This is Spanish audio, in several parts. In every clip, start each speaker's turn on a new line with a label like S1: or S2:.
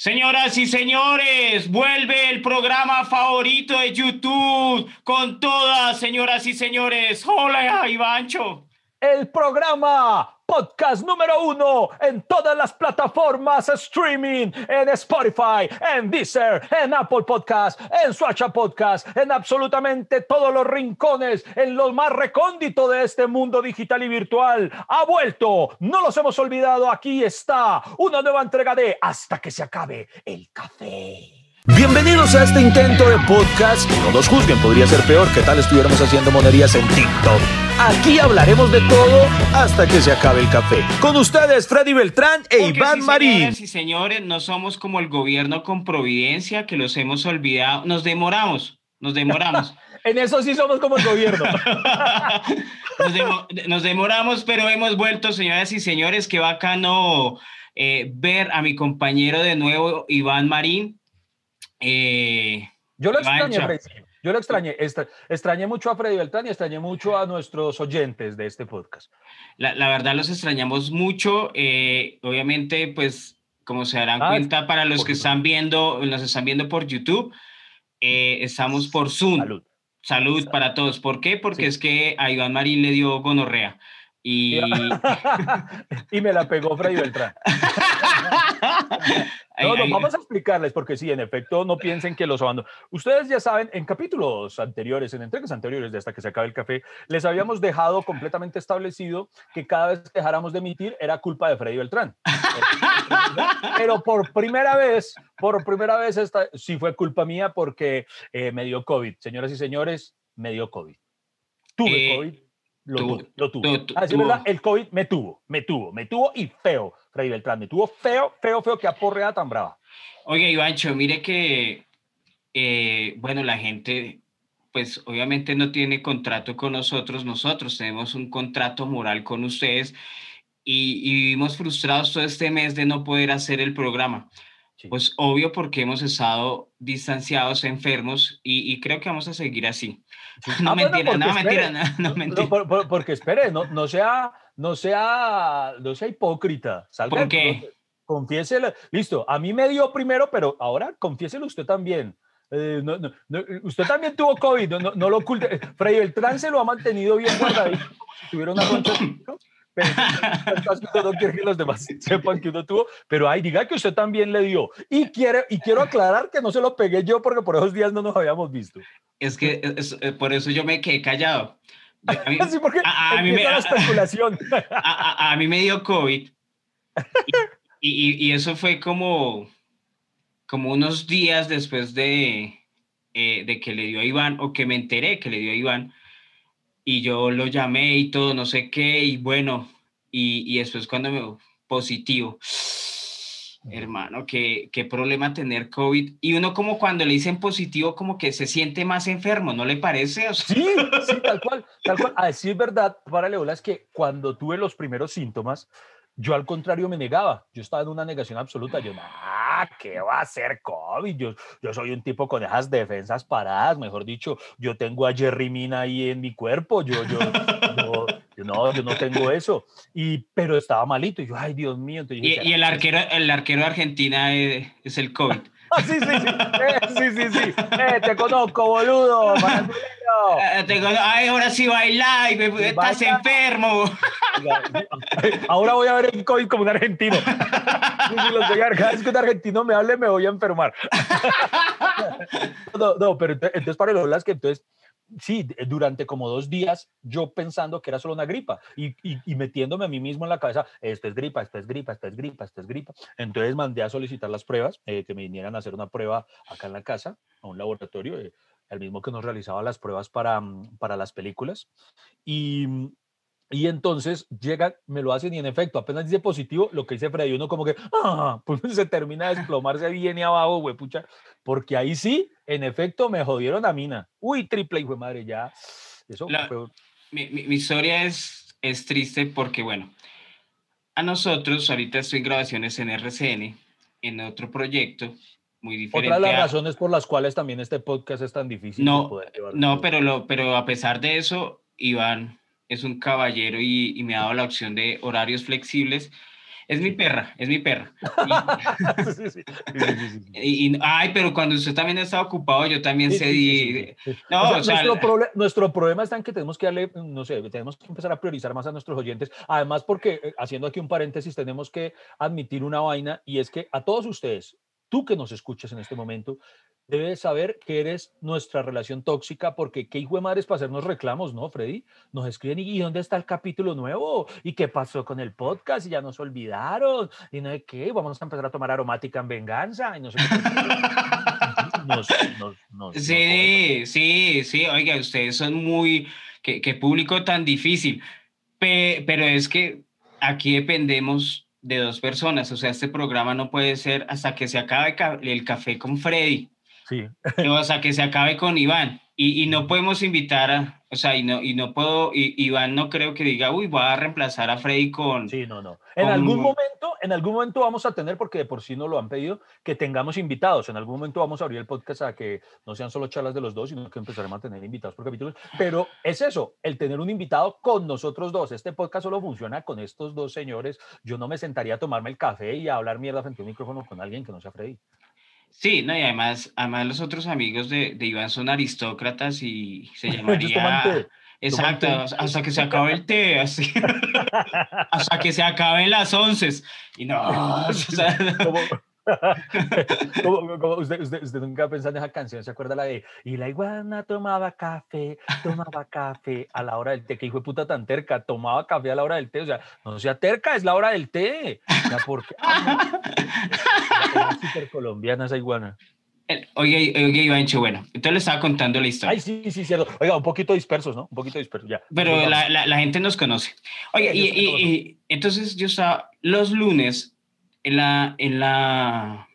S1: Señoras y señores, vuelve el programa favorito de YouTube con todas, señoras y señores. Hola, Ivancho.
S2: El programa podcast número uno en todas las plataformas streaming, en Spotify, en Deezer, en Apple Podcast, en Swatcha Podcast, en absolutamente todos los rincones, en lo más recóndito de este mundo digital y virtual. Ha vuelto, no los hemos olvidado, aquí está una nueva entrega de Hasta que se acabe el café. Bienvenidos a este intento de podcast. No nos juzguen, podría ser peor que tal estuviéramos haciendo monerías en TikTok. Aquí hablaremos de todo hasta que se acabe el café. Con ustedes, Freddy Beltrán e
S1: Porque
S2: Iván
S1: sí,
S2: Marín.
S1: Señoras y señores, no somos como el gobierno con providencia que los hemos olvidado. Nos demoramos, nos demoramos.
S2: En eso sí somos como el gobierno.
S1: nos, demo- nos demoramos, pero hemos vuelto, señoras y señores. Qué bacano eh, ver a mi compañero de nuevo, Iván Marín. Eh,
S2: Yo lo extrañé. Freddy. Yo lo extrañé. Extra- extrañé mucho a Freddy Beltrán y extrañé mucho a nuestros oyentes de este podcast.
S1: La, la verdad los extrañamos mucho. eh, obviamente, pues, como se darán
S2: Ah,
S1: cuenta, para los que
S2: YouTube.
S1: están viendo, nos están viendo por YouTube, eh, estamos por Zoom.
S2: Salud.
S1: Salud para todos. ¿Por qué? Porque
S2: Sí.
S1: es que a Iván Marín le dio gonorrea. Y
S2: y me la pegó Freddy Beltrán. No, no, vamos a explicarles porque sí, en efecto, no piensen que los abandono. Ustedes ya saben, en capítulos anteriores, en entregas anteriores de hasta que se acabe el café, les habíamos dejado completamente establecido que cada vez que dejáramos de emitir era culpa de Freddy Beltrán. Pero por primera vez, por primera vez, esta sí fue culpa mía porque eh, me dio COVID. Señoras y señores, me dio COVID. Tuve
S1: Eh,
S2: COVID. Lo
S1: tu-
S2: tuve, lo tuve.
S1: tu- tu-
S2: Ah. ¿verdad? El COVID me tuvo, me tuvo, me tuvo y feo, Freddy Beltrán, me tuvo feo, feo, feo, que aporrea tan brava.
S1: Oye, Ivancho, mire que, eh, bueno, la gente, pues obviamente no tiene contrato con nosotros, nosotros tenemos un contrato moral con ustedes y, y vivimos frustrados todo este mes de no poder hacer el programa.
S2: Sí.
S1: Pues obvio porque hemos estado distanciados, enfermos y, y creo que vamos a seguir así. No
S2: Ah, bueno,
S1: mentira, no
S2: porque
S1: mentira, no, no mentira.
S2: No, por- porque espere, no, no sea, no sea, no sea hipócrita. Salga,
S1: ¿Por qué?
S2: Confiéselo. Listo, a mí me dio primero, pero ahora confiéselo usted también. Eh, no, no, no, usted también tuvo COVID, no, no, no lo oculte. Freddy Beltrán se lo ha mantenido bien guardadito, tuviera una concha. Pero no quiere que los demás sepan que uno tuvo, pero ay, diga que usted también le dio. Y, quiere, y quiero aclarar que no se lo pegué yo porque por esos días no nos habíamos visto.
S1: Es que es- eh, por eso yo me quedé callado. A mí,
S2: Sí, porque
S1: a- a mí me-
S2: la especulación.
S1: a, a- a mí me dio COVID y, y- y eso fue como, como unos días después de, eh, de que le dio a Iván o que me enteré que le dio a Iván y yo lo llamé y todo, no sé qué, y bueno, y, y después cuando me positivo. Hermano, qué, qué problema tener COVID. Y uno como cuando le dicen positivo, como que se siente más enfermo, ¿no le parece? O sea,
S2: Sí, sí, tal cual, tal cual. A decir verdad, para Leola, es que cuando tuve los primeros síntomas, yo al contrario me negaba. Yo estaba en una negación absoluta. Yo, ah, ¿qué va a ser COVID? Yo, yo soy un tipo con esas defensas paradas, mejor dicho, yo tengo a Jerry Mina ahí en mi cuerpo. Yo, yo, yo, yo no, yo no tengo eso. Y, pero estaba malito. Y yo, ay, Dios mío. Entonces
S1: y,
S2: dije,
S1: y el
S2: "¿Será que
S1: arquero, el arquero de Argentina eh, es el COVID.
S2: Ah, sí, sí, sí. Eh, sí, sí, sí. Eh, te conozco, boludo.
S1: Ah, te Ay, ahora sí baila y me- estás
S2: baila.
S1: enfermo.
S2: Ahora voy a ver el COVID como un argentino. Cada vez que un argentino me hable, me voy a enfermar. No, no, pero ent- entonces para los que entonces, sí, durante como dos días, yo pensando que era solo una gripa y, metiéndome a mí mismo en la cabeza, esto es gripa, esto es gripa, esto es gripa, esto es gripa. Entonces mandé a solicitar las pruebas, eh, que me vinieran a hacer una prueba acá en la casa, a un laboratorio, eh, el mismo que nos realizaba las pruebas para, mm, para las películas. Y, mm, y entonces llegan, me lo hacen y en efecto, apenas dice positivo, lo que dice Freddy, uno como que ¡ah! pues se termina de desplomarse bien y abajo, güey, pucha, porque ahí sí, en efecto, me jodieron a mina. Uy, triple, hijo de madre, ya. Eso
S1: La-
S2: fue-
S1: Mi, mi- mi historia es, es triste porque, bueno, a nosotros, ahorita estoy en grabaciones en RCN, en otro proyecto muy diferente.
S2: otra de las
S1: a-
S2: razones por las cuales también este podcast es tan difícil
S1: No,
S2: poder
S1: no, pero, lo, pero a pesar de eso, Iván es un caballero y, y me ha dado la opción de horarios flexibles. Es mi perra, es mi perra. Y, ay, pero cuando usted también está ocupado, yo también sé.
S2: No, o sea, nuestro, nuestro, problema está en que tenemos que darle, no sé, tenemos que empezar a priorizar más a nuestros oyentes. Además, porque, eh, haciendo aquí un paréntesis, tenemos que admitir una vaina y es que a todos ustedes, tú que nos escuchas en este momento, debes saber que eres nuestra relación tóxica, porque qué hijo de madres para hacernos reclamos, ¿no, Freddy? Nos escriben, ¿y dónde está el capítulo nuevo? ¿Y qué pasó con el podcast? Y ya nos olvidaron. ¿Y no de qué? Vamos a empezar a tomar aromática en venganza. Y no sé
S1: sí, sí, sí. Oiga, ustedes son muy... Qué, qué público tan difícil. pero es que aquí dependemos de dos personas. O sea, este programa no puede ser hasta que se acabe el café con Freddy.
S2: Sí.
S1: O sea, que se acabe con Iván. Y, y, no podemos invitar a, o sea, y no, y no puedo, y, Iván no creo que diga, uy, voy a reemplazar a Freddy con...
S2: Sí, no, no. En algún momento, en algún momento vamos a tener, porque de por sí no lo han pedido, que tengamos invitados. En algún momento vamos a abrir el podcast a que no sean solo charlas de los dos, sino que empezaremos a tener invitados por capítulos. Pero es eso, el tener un invitado con nosotros dos. Este podcast solo funciona con estos dos señores. Yo no me sentaría a tomarme el café y a hablar mierda frente a un micrófono con alguien que no sea Freddy.
S1: Sí, no, y además, además los otros amigos de, de Iván son aristócratas y se llamaría... Exacto, hasta que se acabe el té, así. hasta que se acaben las once. Y no, o sea,
S2: usted, usted, usted, nunca pensado en esa canción, ¿se acuerda la de y la iguana tomaba café, tomaba café a la hora del té? Que hijo de puta tan terca, tomaba café a la hora del té, o sea, no sea terca, es la hora del té. O sea, porque es súper colombiana esa iguana.
S1: Oye, oye, Ivancho, bueno, entonces le estaba contando la historia.
S2: Ay, sí, sí, cierto. Oiga, un poquito dispersos, ¿no? Un poquito dispersos, ya.
S1: Pero la, la, la, gente nos conoce. Oye, y, y, y, entonces yo estaba, los lunes en, la, en, la,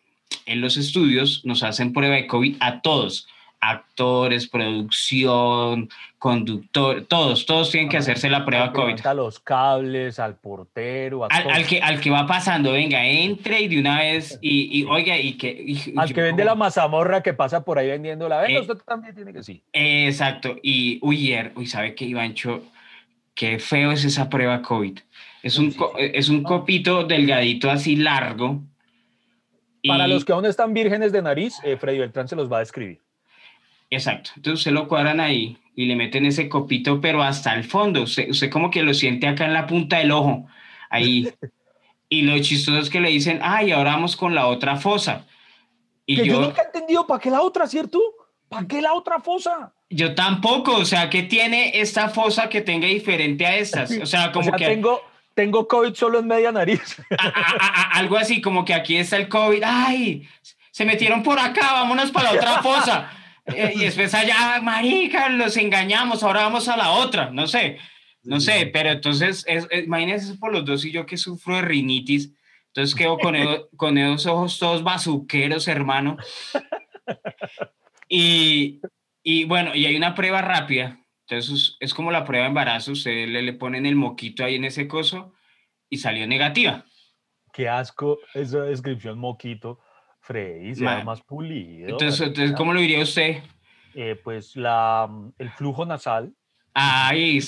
S1: en los estudios nos hacen prueba de COVID a todos, actores, producción, conductor, todos, todos tienen que hacerse la prueba COVID.
S2: A los cables, al portero,
S1: al, que, al que va pasando, venga, entre y de una vez, y, oiga, y que...
S2: al que vende la mazamorra que pasa por ahí vendiendo la venta, eh, usted también tiene que sí.
S1: exacto, y uy, uy, ¿sabe qué, Ivancho? Qué feo es esa prueba COVID. Es un, es un copito delgadito así largo.
S2: Para los que aún están vírgenes de nariz, eh, Freddy Beltrán se los va a describir.
S1: Exacto. Entonces se lo cuadran ahí y le meten ese copito, pero hasta el fondo. Usted, usted como que lo siente acá en la punta del ojo. Ahí. y lo chistoso es que le dicen, ay, ahora vamos con la otra fosa.
S2: Y yo, yo nunca he entendido para qué la otra, ¿cierto? ¿Para qué la otra fosa?
S1: Yo tampoco, o sea, ¿qué tiene esta fosa que tenga diferente a estas? O sea, como que...
S2: Tengo, tengo COVID solo en media nariz.
S1: algo así como que aquí está el COVID. ¡Ay! Se metieron por acá, vámonos para la otra fosa. Eh, y después allá, marica, los engañamos, ahora vamos a la otra. No sé, no sé, pero entonces, es, imagínense por los dos y yo que sufro de rinitis. Entonces quedo con, con esos ojos todos bazuqueros, hermano. Y, y bueno, y hay una prueba rápida entonces es como la prueba de embarazo, le, le ponen el moquito ahí en ese coso y salió negativa.
S2: Qué asco esa descripción moquito, Freddy, se más pulido.
S1: Entonces, entonces, ¿cómo lo diría usted?
S2: Eh, pues la, el flujo nasal.
S1: Ay,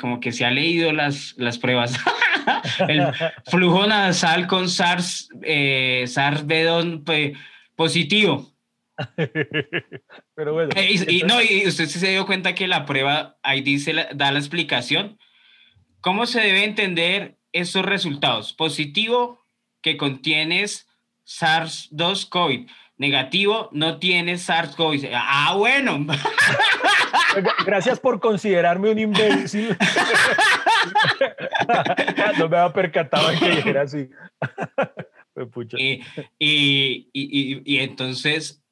S1: como que se ha leído las, las pruebas. el flujo nasal con SARS, eh, SARS-B2 positivo.
S2: Pero bueno.
S1: Eh, y, no, y usted se dio cuenta que la prueba ahí dice, da la explicación. ¿Cómo se debe entender esos resultados? Positivo, que contienes SARS-2 COVID. Negativo, no tienes SARS-CoV. Ah, bueno.
S2: Gracias por considerarme un imbécil. no me había percatado que era así.
S1: y, y, y, y entonces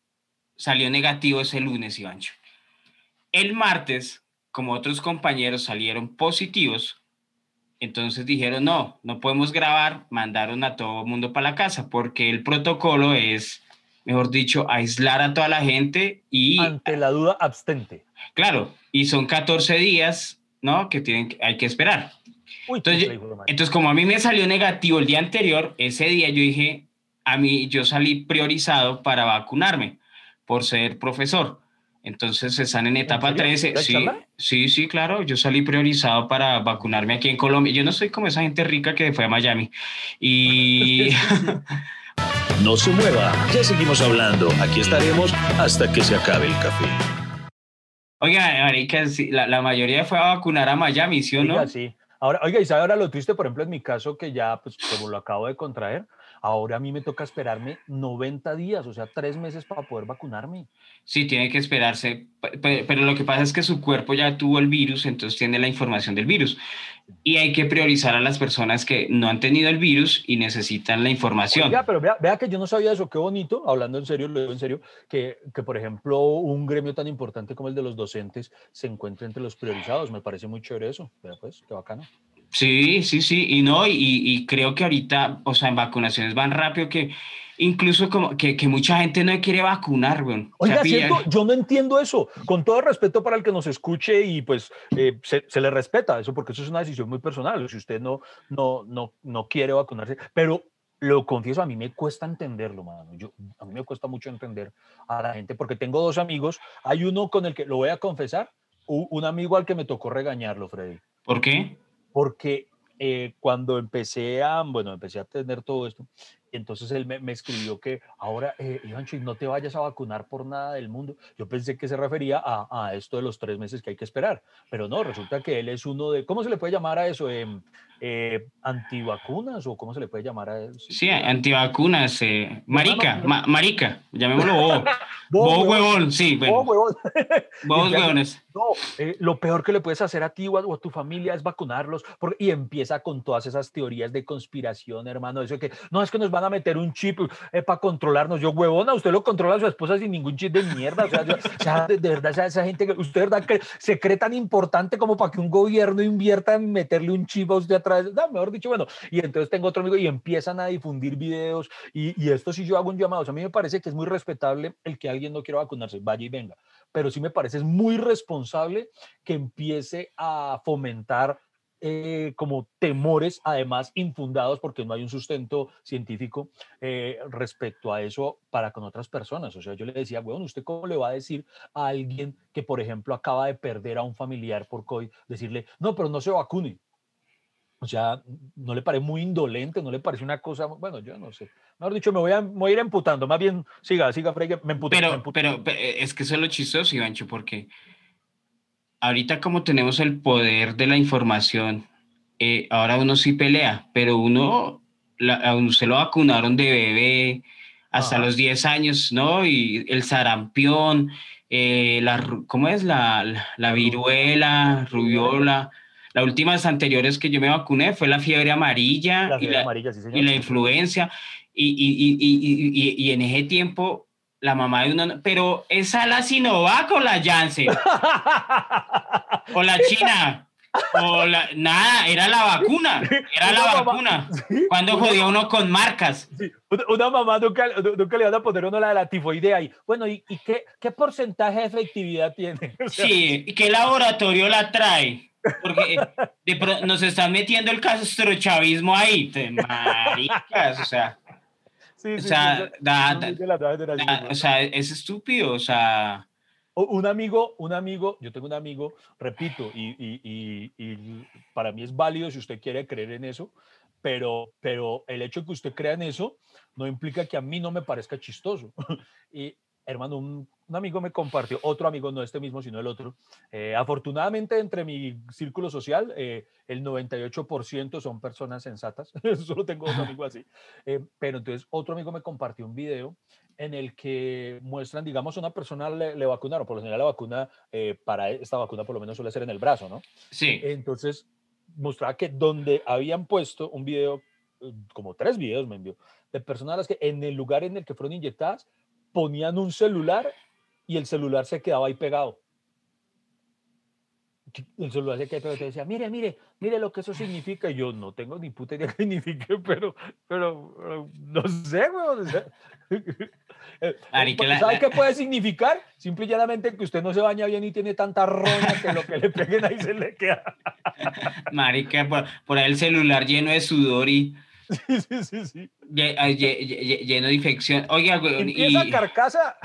S1: salió negativo ese lunes, Ivancho. El martes, como otros compañeros salieron positivos, entonces dijeron, no, no podemos grabar, mandaron a todo el mundo para la casa, porque el protocolo es, mejor dicho, aislar a toda la gente y...
S2: Ante la duda, abstente.
S1: Claro, y son 14 días, ¿no? Que tienen, hay que esperar. entonces, entonces, como a mí me salió negativo el día anterior, ese día yo dije, a mí yo salí priorizado para vacunarme por ser profesor. Entonces están en etapa
S2: serio?
S1: 13.
S2: ¿Ya
S1: Sí,
S2: charla?
S1: sí, sí, claro. Yo salí priorizado para vacunarme aquí en Colombia. Yo no soy como esa gente rica que fue a Miami. Y
S3: No se mueva, ya seguimos hablando. Aquí estaremos hasta que se acabe el café.
S1: Oiga, marica, la, la mayoría fue a vacunar a Miami, ¿sí o no?
S2: Oiga, sí. Ahora, oiga, y sabe ahora lo triste, por ejemplo, en mi caso, que ya, pues, como lo acabo de contraer, ahora a mí me toca esperarme 90 días, o sea, tres meses para poder vacunarme.
S1: Sí, tiene que esperarse, pe- pe- pero lo que pasa es que su cuerpo ya tuvo el virus, entonces tiene la información del virus. Y hay que priorizar a las personas que no han tenido el virus y necesitan la información.
S2: Oiga, pero vea, vea que yo no sabía eso, qué bonito, hablando en serio, lo digo en serio, que, que, por ejemplo un gremio tan importante como el de los docentes se encuentre entre los priorizados, me parece muy chévere eso, vea pues, qué bacano.
S1: Sí, sí, sí, y no, y, y creo que ahorita, o sea, en vacunaciones van rápido que incluso como que, que mucha gente no quiere vacunar, weón. O sea,
S2: Oiga, ¿cierto? yo no entiendo eso, con todo respeto para el que nos escuche y pues eh, se, se le respeta eso, porque eso es una decisión muy personal, si usted no, no, no, no quiere vacunarse, pero lo confieso, a mí me cuesta entenderlo, mano. Yo, a mí me cuesta mucho entender a la gente, porque tengo dos amigos, hay uno con el que, lo voy a confesar, un amigo al que me tocó regañarlo, Freddy,
S1: ¿Por qué?
S2: Porque eh, cuando empecé a, bueno, empecé a tener todo esto, entonces él me, me escribió que ahora, eh, Ivancho, y no te vayas a vacunar por nada del mundo. Yo pensé que se refería a, a esto de los tres meses que hay que esperar, pero no, resulta que él es uno de, ¿cómo se le puede llamar a eso? Em, eh, ¿Antivacunas o cómo se le puede llamar a eso?
S1: Sí, antivacunas, eh, marica,
S2: no, no.
S1: ma- marica, llamémoslo bobo.
S2: Bobo,
S1: Bobo
S2: huevón.
S1: sí, bueno,
S2: Oh, huevón.
S1: bobos huevones.
S2: No, eh, lo peor que le puedes hacer a ti o a, o a tu familia es vacunarlos porque, y empieza con todas esas teorías de conspiración, hermano. Eso que no es que nos van a meter un chip para controlarnos. Yo, huevona, usted lo controla a su esposa sin ningún chip de mierda. O sea, yo- o sea, de, de verdad, esa, esa gente que usted, verdad, que se cree tan importante como para que un gobierno invierta en meterle un chip a usted atrás. No, mejor dicho, bueno. Y entonces tengo otro amigo y empiezan a difundir videos. Y, y esto sí yo hago un llamado. O sea, a mí me parece que es muy respetable el que alguien no quiera vacunarse, vaya y venga pero sí me parece es muy responsable que empiece a fomentar eh, como temores, además infundados, porque no hay un sustento científico eh, respecto a eso para con otras personas. O sea, yo le decía, bueno, ¿usted cómo le va a decir a alguien que, por ejemplo, acaba de perder a un familiar por COVID, decirle, no, pero no se vacune? O sea, ¿no le parece muy indolente? ¿No le parece una cosa? Bueno, yo no sé. Mejor dicho, me voy a, me voy a ir emputando. Más bien, siga, siga, Frey, me emputé. me
S1: Pero,
S2: emputé.
S1: pero, pero es que eso es lo chistoso, Ivancho, porque ahorita como tenemos el poder de la información, eh, ahora uno sí pelea, pero uno, la, a uno se lo vacunaron de bebé hasta
S2: Ajá.
S1: los 10 años, ¿no? Y el sarampión, eh, la, ¿cómo es? La, la, la viruela, rubiola. Las últimas anteriores que yo me vacuné fue la fiebre amarilla
S2: La
S1: y la,
S2: amarilla, sí,
S1: y la influencia. Y, y, y, y, y, y en ese tiempo, la mamá de uno, no- pero esa la Sinovac o la Janssen, o la China, o la, nada, era la vacuna, era la
S2: mamá-
S1: vacuna.
S2: Sí,
S1: Cuando
S2: una
S1: jodía uno con marcas.
S2: sí, una- Una mamá nunca, nunca le van a poner uno la de la tifoidea ahí. Bueno, ¿y, y qué, qué porcentaje de efectividad tiene? O sea,
S1: Sí, ¿y qué laboratorio la trae? Porque de pro- nos están metiendo el castrochavismo ahí, te- maricas, o sea,
S2: sí,
S1: o
S2: sí,
S1: sea,
S2: sí,
S1: da- da- da- o sea, es estúpido, o sea,
S2: Un amigo, un amigo, yo tengo un amigo, repito, y, y- y- y para mí es válido si usted quiere creer en eso, pero, pero el hecho de que usted crea en eso no implica que a mí no me parezca chistoso. Y hermano, un, un amigo me compartió, otro amigo, no este mismo, sino el otro. eh, afortunadamente, entre mi círculo social, eh, el 98% son personas sensatas. Solo tengo otro amigo así. Eh, pero entonces, otro amigo me compartió un video en el que muestran, digamos, a una persona le, le vacunaron, por lo general la vacuna, eh, para esta vacuna por lo menos suele ser en el brazo, ¿no?
S1: sí.
S2: Entonces, mostraba que donde habían puesto un video, eh, como tres videos me envió, de personas a las que en el lugar en el que fueron inyectadas, ponían un celular y el celular se quedaba ahí pegado. El celular se quedaba pegado. Te decía, mire, mire, mire lo que eso significa. Y yo no tengo ni puta idea qué significa, pero, pero, pero no sé, weón. ¿Sabe qué puede significar? Simple y llanamente que usted no se baña bien y tiene tanta roña que lo que le peguen ahí se le queda.
S1: Marica, por, por ahí el celular lleno de sudor y
S2: Sí, sí, sí, sí.
S1: lle- ah, lle- lle- lleno de infección. Oiga, güey,
S2: Empieza
S1: y
S2: carcasa.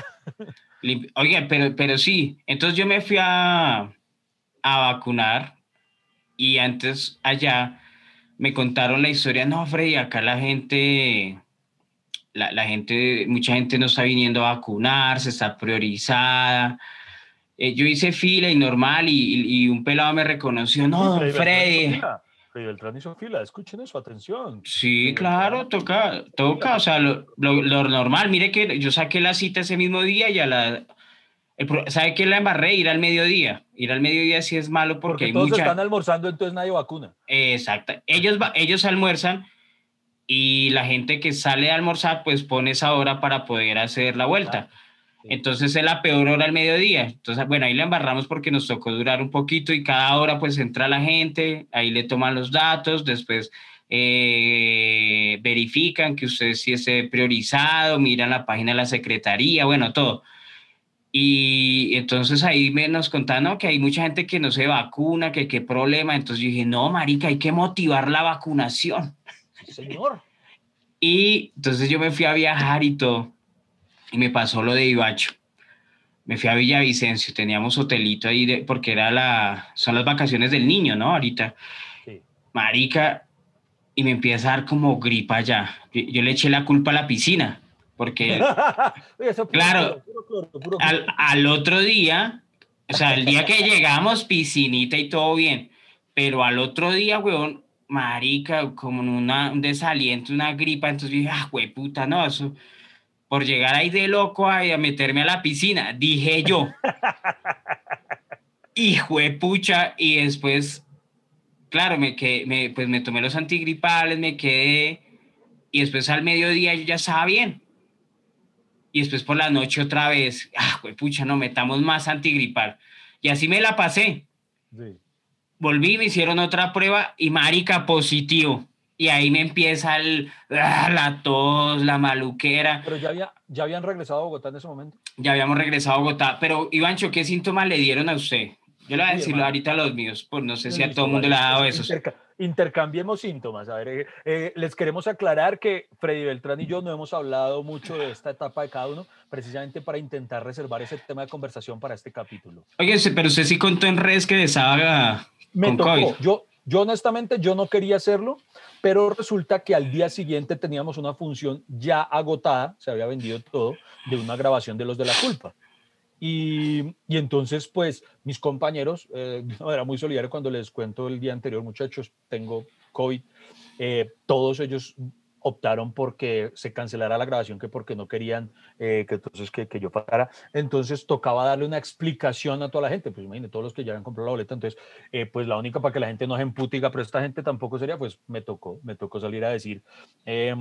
S1: Oye, pero, pero sí, entonces yo me fui a, a vacunar y antes allá me contaron la historia, no, Freddy, acá la gente, la, la gente, mucha gente no está viniendo a vacunarse, está priorizada. Eh, yo hice fila y normal y, y, un pelado me reconoció, no, Freddy.
S2: Freddy Beltrán hizo fila, escuchen eso, atención.
S1: Sí, claro, toca, toca, o sea, lo, lo, lo, normal, mire que yo saqué la cita ese mismo día y a la, ¿Sabe qué la embarré? Ir al mediodía. Ir al mediodía sí es malo porque,
S2: porque todos están almorzando, entonces nadie vacuna.
S1: Exacto. Ellos, ellos almuerzan y la gente que sale a almorzar, pues pone esa hora para poder hacer la vuelta. Entonces es la peor hora al mediodía. Entonces, bueno, ahí la embarramos porque nos tocó durar un poquito y cada hora pues entra la gente, ahí le toman los datos, después eh, verifican que usted sí esté priorizado, miran la página de la secretaría, bueno, todo. Y entonces ahí me nos contaron que hay mucha gente que no se vacuna, que qué problema. Entonces yo dije, no, marica, hay que motivar la vacunación.
S2: Señor.
S1: Y entonces yo me fui a viajar y todo. Y me pasó lo de Ibacho. Me fui a Villavicencio, teníamos hotelito ahí de, porque era la, son las vacaciones del niño, ¿no? Ahorita. Sí. Marica, y me empieza a dar como gripa ya. yo le eché la culpa a la piscina porque, claro, al, al, otro día, o sea, el día que llegamos, piscinita y todo bien, pero al otro día, weón, marica, como una, un desaliento, una gripa, entonces dije, ah, güey, puta, no, eso, por llegar ahí de loco a, a meterme a la piscina, dije yo. Hijo de pucha, y después, claro, me, quedé, me, pues me tomé los antigripales, me quedé, y después al mediodía yo ya estaba bien y después por la noche otra vez, ah, güey, pucha, no, metamos más antigripal. Y así me la pasé. Volví, me hicieron otra prueba y marica positivo. Y ahí me empieza el, ah, la tos, la maluquera.
S2: Pero ya, había, ya habían regresado a Bogotá en ese momento.
S1: Ya habíamos regresado a Bogotá. Pero, Ivancho, ¿qué síntomas le dieron a usted? Yo le voy a decir ahorita a los míos, pues no sé si a todo el mundo le ha dado eso
S2: intercambiemos síntomas. A ver, eh, eh, les queremos aclarar que Freddy Beltrán y yo no hemos hablado mucho de esta etapa de cada uno, precisamente para intentar reservar ese tema de conversación para este capítulo.
S1: Oye, pero usted sí contó en redes que deshaga
S2: Me tocó. Yo, yo honestamente, yo no quería hacerlo, pero resulta que al día siguiente teníamos una función ya agotada, se había vendido todo, de una grabación de Los de la Culpa. Y, y, entonces, pues, mis compañeros, eh, era muy solidario cuando les cuento el día anterior, muchachos, tengo COVID, eh, todos ellos optaron porque se cancelara la grabación, que porque no querían eh, que entonces que, que, yo pagara. Entonces tocaba darle una explicación a toda la gente, pues imagínate, todos los que ya habían comprado la boleta, entonces, eh, pues la única para que la gente no se emputiga, pero esta gente tampoco sería, pues me tocó, me tocó salir a decir, Eh,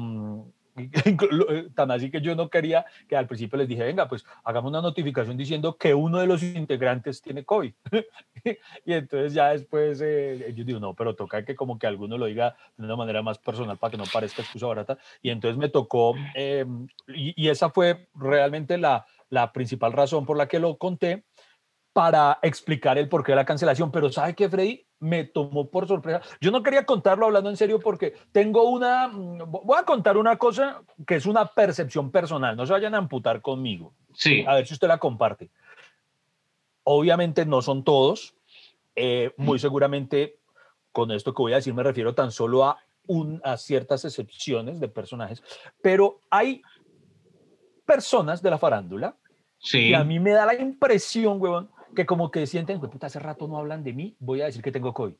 S2: tan así que yo no quería que al principio les dije, venga, pues hagamos una notificación diciendo que uno de los integrantes tiene COVID. y entonces ya después eh, yo digo, no, pero toca que como que alguno lo diga de una manera más personal para que no parezca excusa barata. Y entonces me tocó, em, y, y, esa fue realmente la, la principal razón por la que lo conté para explicar el porqué de la cancelación. Pero ¿sabe qué, Freddy? Me tomó por sorpresa. Yo no quería contarlo hablando en serio porque tengo una, mm, voy a contar una cosa que es una percepción personal, no se vayan a amputar conmigo.
S1: Sí.
S2: A ver si usted la comparte. Obviamente no son todos, eh, muy seguramente con esto que voy a decir me refiero tan solo a, un, a ciertas excepciones de personajes, pero hay personas de la farándula
S1: sí.
S2: y a mí me da la impresión, huevón, que como que sienten, pues puta, hace rato no hablan de mí, voy a decir que tengo COVID.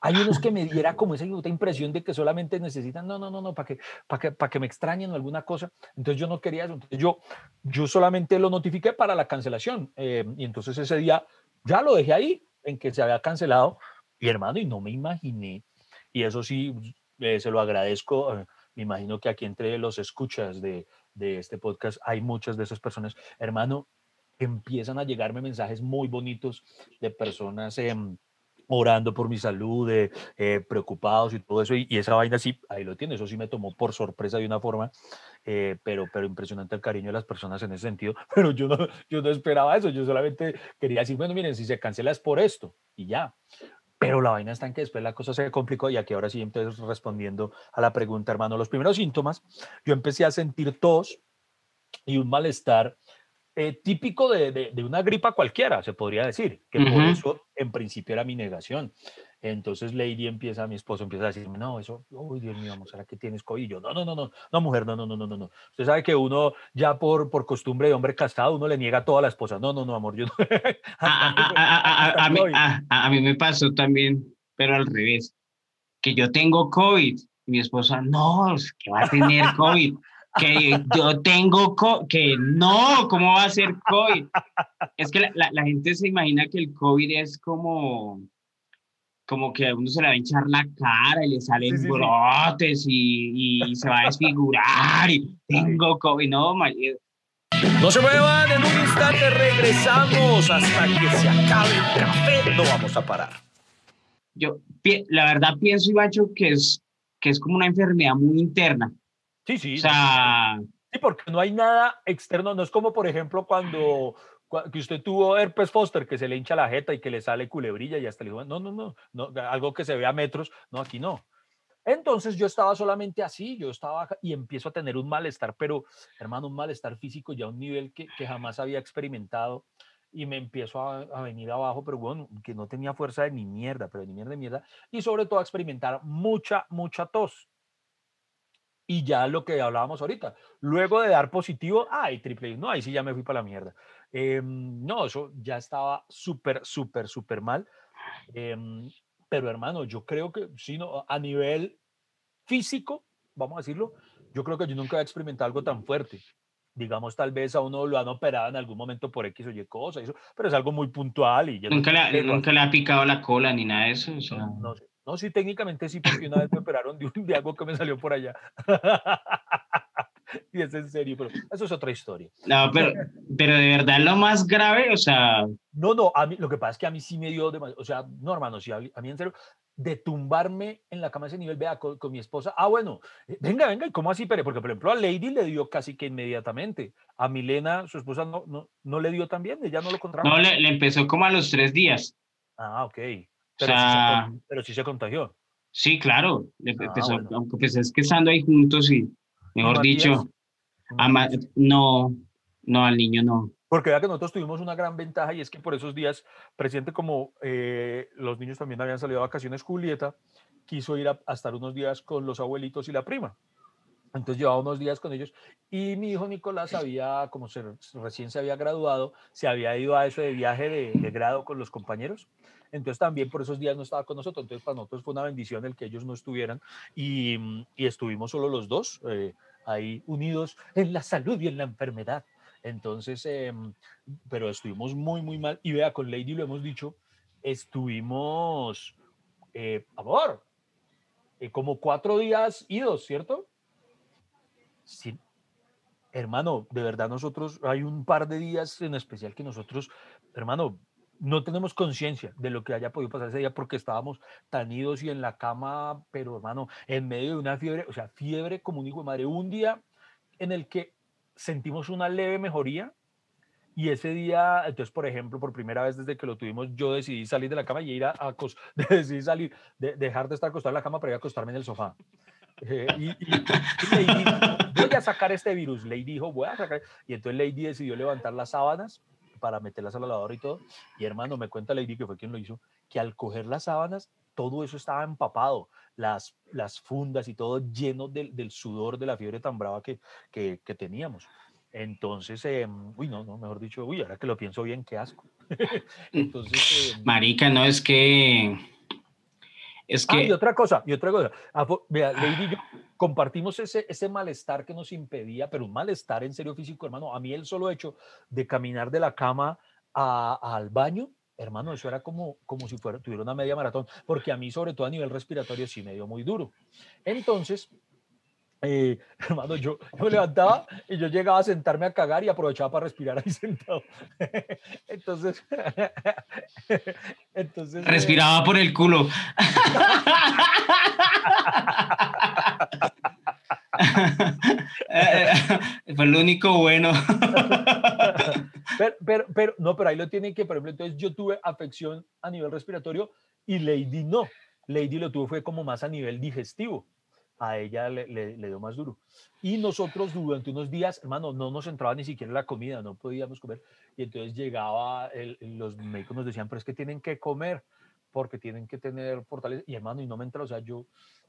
S2: Hay unos que me diera como esa impresión de que solamente necesitan, no, no, no, no, para que, para que, para que me extrañen o alguna cosa. Entonces yo no quería eso. Entonces yo, yo solamente lo notifiqué para la cancelación. Eh, y entonces ese día ya lo dejé ahí, en que se había cancelado. Y hermano, y no me imaginé. Y eso sí, eh, se lo agradezco. Eh, me imagino que aquí entre los escuchas de, de este podcast hay muchas de esas personas. Hermano, empiezan a llegarme mensajes muy bonitos de personas em, orando por mi salud, de, eh, preocupados y todo eso, y, esa vaina sí, ahí lo tiene, eso sí me tomó por sorpresa de una forma, eh, pero, pero impresionante el cariño de las personas en ese sentido, pero yo no, yo no esperaba eso, yo solamente quería decir, bueno, miren, si se cancela es por esto, y ya. Pero la vaina está en que después la cosa se complicó y aquí ahora sí, entonces respondiendo a la pregunta, hermano, los primeros síntomas, yo empecé a sentir tos y un malestar eh, típico de, de, de, una gripa cualquiera, se podría decir, que por eso en principio era mi negación. Entonces Lady empieza, mi esposo empieza a decirme, no, eso, uy, Dios mío, ¿será que tienes COVID? No, no, no, no, no, mujer, no, no, no, no, no, no. Usted sabe que uno ya por, por costumbre de hombre casado, uno le niega a toda la esposa. No, no, no, amor, yo no.
S1: a, mí, a, mí, me pasó también, pero al revés, que yo tengo COVID. Mi esposa, no, que va a tener COVID que yo tengo, que no, ¿cómo va a ser COVID? Es que la, la, gente se imagina que el COVID es como, como que a uno se le va a hinchar la cara y le salen brotes Y, y, se va a desfigurar y tengo COVID, no,
S2: no se muevan, en un instante regresamos hasta que se acabe el café, no vamos a parar.
S1: Yo, la verdad pienso, Ivacho, que es, que es como una enfermedad muy interna
S2: Sí, sí. O sea, sí, porque no hay nada externo, no es como por ejemplo cuando que usted tuvo herpes Foster, que se le hincha la jeta y que le sale culebrilla y hasta le dijo, no, no, no, no, algo que se ve a metros, no, aquí no. Entonces yo estaba solamente así, yo estaba y empiezo a tener un malestar, pero hermano, un malestar físico ya a un nivel que, que, jamás había experimentado y me empiezo a, a, venir abajo, pero bueno, que no tenía fuerza de ni mierda, pero ni mierda de mierda, y sobre todo a experimentar mucha, mucha tos y ya lo que hablábamos ahorita. Luego de dar positivo, ay, triple, no, ahí sí ya me fui para la mierda. Em, no, eso ya estaba súper, súper, súper mal. Em, pero hermano, yo creo que, sí, no, a nivel físico, vamos a decirlo, yo creo que yo nunca he experimentado algo tan fuerte. Digamos, tal vez a uno lo han operado en algún momento por X o Y cosa, eso, pero es algo muy puntual. y
S1: Nunca, le, nunca le ha picado la cola ni nada de eso.
S2: no, no sé. No, sí, técnicamente sí, porque una vez me operaron de, de algo que me salió por allá. y es en serio, pero eso es otra historia.
S1: No, pero, pero de verdad lo más grave, o sea...
S2: No, no, a mí, lo que pasa es que a mí sí me dio, o sea, no, hermano, sí, a, mí en serio, de tumbarme en la cama a ese nivel, vea, con, mi esposa, ah, bueno, eh, venga, venga, ¿y cómo así? Pero, porque, por ejemplo, a Lady le dio casi que inmediatamente, a Milena, su esposa, no, no, no le dio también, ella no lo contrajo.
S1: No, le, le empezó como a los tres días.
S2: Ah, ok. Pero, sí se, pero sí se contagió.
S1: Sí, claro. Ah, aunque pues es que estando ahí juntos y, mejor dicho, no, no, al niño no.
S2: Porque vea que nosotros tuvimos una gran ventaja y es que por esos días, presidente, como eh, los niños también habían salido a vacaciones, Julieta quiso ir a, a, estar unos días con los abuelitos y la prima. Entonces llevaba unos días con ellos y mi hijo Nicolás había, como se, recién se había graduado, se había ido a eso de viaje de, de grado con los compañeros. Entonces también por esos días no estaba con nosotros. Entonces para nosotros fue una bendición el que ellos no estuvieran y, mm, y estuvimos solo los dos eh, ahí unidos en la salud y en la enfermedad. Entonces, eh, pero estuvimos muy, muy mal. Y vea, con Lady lo hemos dicho, estuvimos, eh, amor, eh, como cuatro días idos, ¿cierto? Sí. Hermano, de verdad nosotros, hay un par de días en especial que nosotros, hermano, no tenemos conciencia de lo que haya podido pasar ese día porque estábamos tan idos y en la cama, pero hermano, en medio de una fiebre, o sea, fiebre como un hijo de madre. Un día en el que sentimos una leve mejoría y ese día, entonces, por ejemplo, por primera vez desde que lo tuvimos, yo decidí salir de la cama y ir a, a decidí salir, de, dejar de estar acostado en la cama para ir a acostarme en el sofá. Eh, y, y, voy a sacar este virus. Lady dijo, voy a sacar. Y entonces Lady decidió levantar las sábanas para meterlas al lavador y todo. Y hermano, me cuenta Lady, que fue quien lo hizo, que al coger las sábanas, todo eso estaba empapado, las, las fundas y todo lleno del, del sudor de la fiebre tan brava que, que, que teníamos. Entonces, eh, uy, no, no, mejor dicho, uy, ahora que lo pienso bien, qué asco.
S1: Entonces, eh, Marica, no es que es ah, que...
S2: y otra cosa, y otra cosa. Vea, Lady y yo compartimos ese, ese malestar que nos impedía, pero un malestar en serio físico, hermano. A mí el solo hecho de caminar de la cama a, al baño, hermano, eso era como, como si fuera, tuviera una media maratón, porque a mí, sobre todo a nivel respiratorio, sí me dio muy duro. Entonces, eh, hermano, yo, yo me levantaba y yo llegaba a sentarme a cagar y aprovechaba para respirar ahí sentado. entonces, entonces...
S1: Respiraba por el culo. Fue lo único bueno.
S2: pero, pero, pero, no, pero ahí lo tienen que, por ejemplo, entonces yo tuve afección a nivel respiratorio y Lady no. Lady lo tuvo fue como más a nivel digestivo. A ella le, le, dio más duro. Y nosotros durante unos días, hermano, no nos entraba ni siquiera la comida, no podíamos comer. Y entonces llegaba, los médicos nos decían, pero es que tienen que comer porque tienen que tener fortaleza. Y hermano, y no me entra, o sea, yo,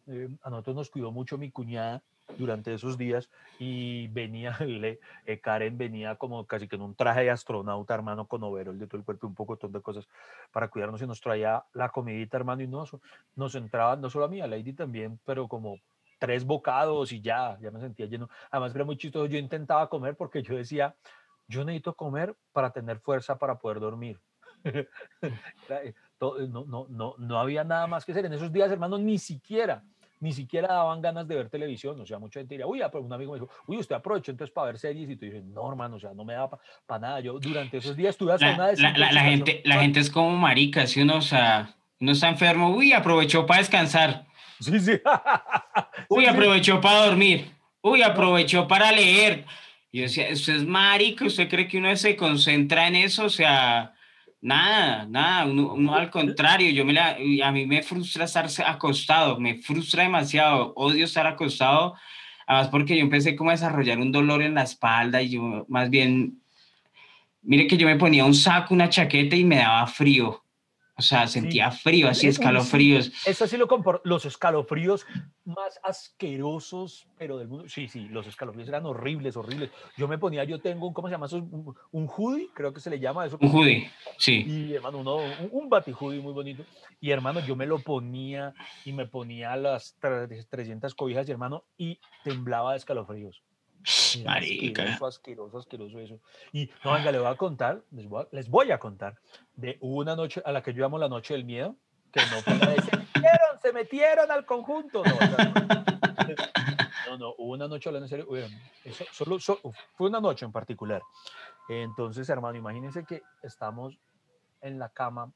S2: eh, a nosotros nos cuidó mucho mi cuñada durante esos días y venía, le, eh, Karen venía como casi que en un traje de astronauta, hermano, con overol de todo el cuerpo, un poco de cosas para cuidarnos y nos traía la comidita, hermano, y no, nos entraba, no solo a mí, a Lady también, pero como tres bocados y ya, ya me sentía lleno. Además era muy chistoso, yo intentaba comer porque yo decía, yo necesito comer para tener fuerza para poder dormir. Eh, no, no, no, no había nada más que hacer. En esos días, hermano, ni siquiera ni siquiera daban ganas de ver televisión, o sea, mucha gente diría, uy, un amigo me dijo, uy, usted aprovechó entonces para ver series, y tú dices, no, hermano, o sea, no me da para nada, yo durante esos días estuve
S1: hasta una la, la, gente, la gente es como marica, si uno, o sea, uno está enfermo, uy, aprovechó para descansar.
S2: Sí, sí.
S1: uy, aprovechó para dormir, uy, aprovechó para leer. Y yo decía, usted es marica, usted cree que uno se concentra en eso, o sea, Nada, nada, uno, al contrario, yo me la, a mí me frustra estar acostado, me frustra demasiado, odio estar acostado, además porque yo empecé como a desarrollar un dolor en la espalda y yo más bien, mire que yo me ponía un saco, una chaqueta y me daba frío, o sea, sentía frío, así escalofríos.
S2: Eso sí lo compro, los escalofríos más asquerosos, pero del mundo. Sí, sí, los escalofríos eran horribles, horribles. Yo me ponía, yo tengo un, ¿cómo se llama eso? Un, hoodie, creo que se le llama eso.
S1: Un hoodie, sí.
S2: Y hermano, uno, un, un bati hoodie muy bonito. Y hermano, yo me lo ponía y me ponía las 300 cobijas, y hermano, y temblaba de escalofríos.
S1: Marica.
S2: Asqueroso, asqueroso, asqueroso eso. Y no, venga, le voy a contar, les voy a, les voy a contar de una noche a la que yo llamo la noche del miedo, que no fue de, se metieron, se metieron al conjunto. No, no, no, hubo una noche hablando en serio, eso, solo, fue una noche en particular. Entonces, hermano, imagínense que estamos en la cama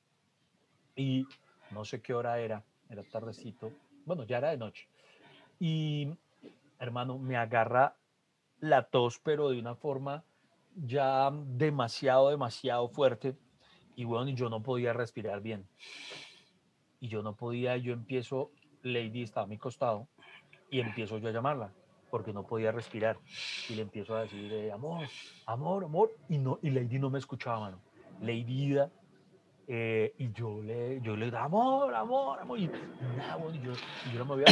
S2: y no sé qué hora era, era tardecito, bueno, ya era de noche. Y, hermano, me agarra la tos, pero de una forma ya demasiado, demasiado fuerte. Y bueno, yo no podía respirar bien. Y yo no podía, yo empiezo, Lady estaba a mi costado, y empiezo yo a llamarla, porque no podía respirar. Y le empiezo a decir, eh, amor, amor, amor. Y, no, y Lady no me escuchaba, mano. Lady eh, y yo le, yo le amor, amor, amor. Y, yo, no me había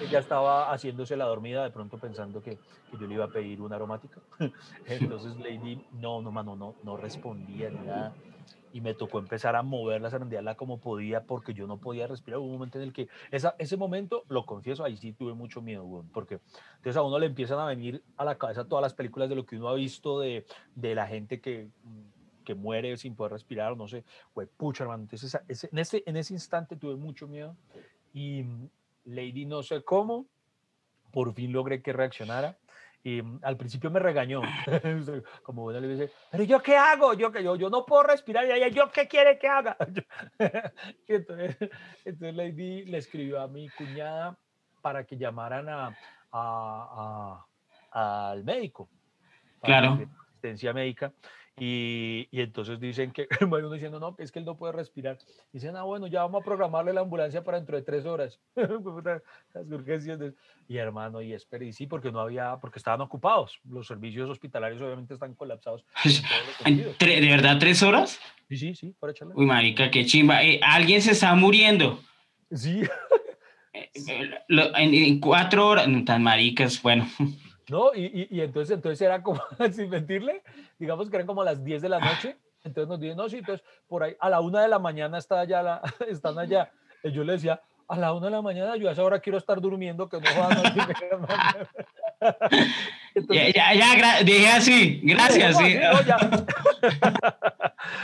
S2: ella estaba haciéndose la dormida de pronto pensando que, que, yo le iba a pedir una aromática. Entonces Lady, no, no, mano, no, no respondía ni nada. Y me tocó empezar a moverla, zarandearla como podía, porque yo no podía respirar. Hubo un momento en el que, esa, ese momento, lo confieso, ahí sí tuve mucho miedo, porque entonces a uno le empiezan a venir a la cabeza todas las películas de lo que uno ha visto de, de la gente que que muere sin poder respirar, no sé, güey, pucha, hermano. Entonces, ese, en, ese, en ese instante tuve mucho miedo y mm, Lady no sé cómo, por fin logré que reaccionara. Y mm, al principio me regañó, como bueno, le dice, pero yo qué hago, yo que yo, yo no puedo respirar, y ella, yo qué quiere que haga. entonces, entonces Lady le escribió a mi cuñada para que llamaran a, a, a al médico.
S1: Claro.
S2: Asistencia médica. Y, y, entonces dicen que, bueno, diciendo, no, es que él no puede respirar. Dicen, ah, bueno, ya vamos a programarle la ambulancia para dentro de tres horas. Las urgencias. Y hermano, y espera, y sí, porque no había, porque estaban ocupados. Los servicios hospitalarios obviamente están colapsados.
S1: ¿De verdad tres horas?
S2: Sí, sí, sí, para echarle.
S1: Uy, marica, qué chimba. Eh, alguien se está muriendo.
S2: Sí.
S1: Eh, eh, en, en, cuatro horas, tan maricas, bueno.
S2: ¿No? Y, y, entonces, entonces era como, sin mentirle, digamos que eran como las 10 de la noche, entonces nos dicen, no, sí, entonces por ahí a la una de la mañana está allá la, están allá. Y yo le decía, a la una de la mañana, yo a esa hora quiero estar durmiendo, que no van a
S1: ya, ya, ya dije así, gracias. Sí.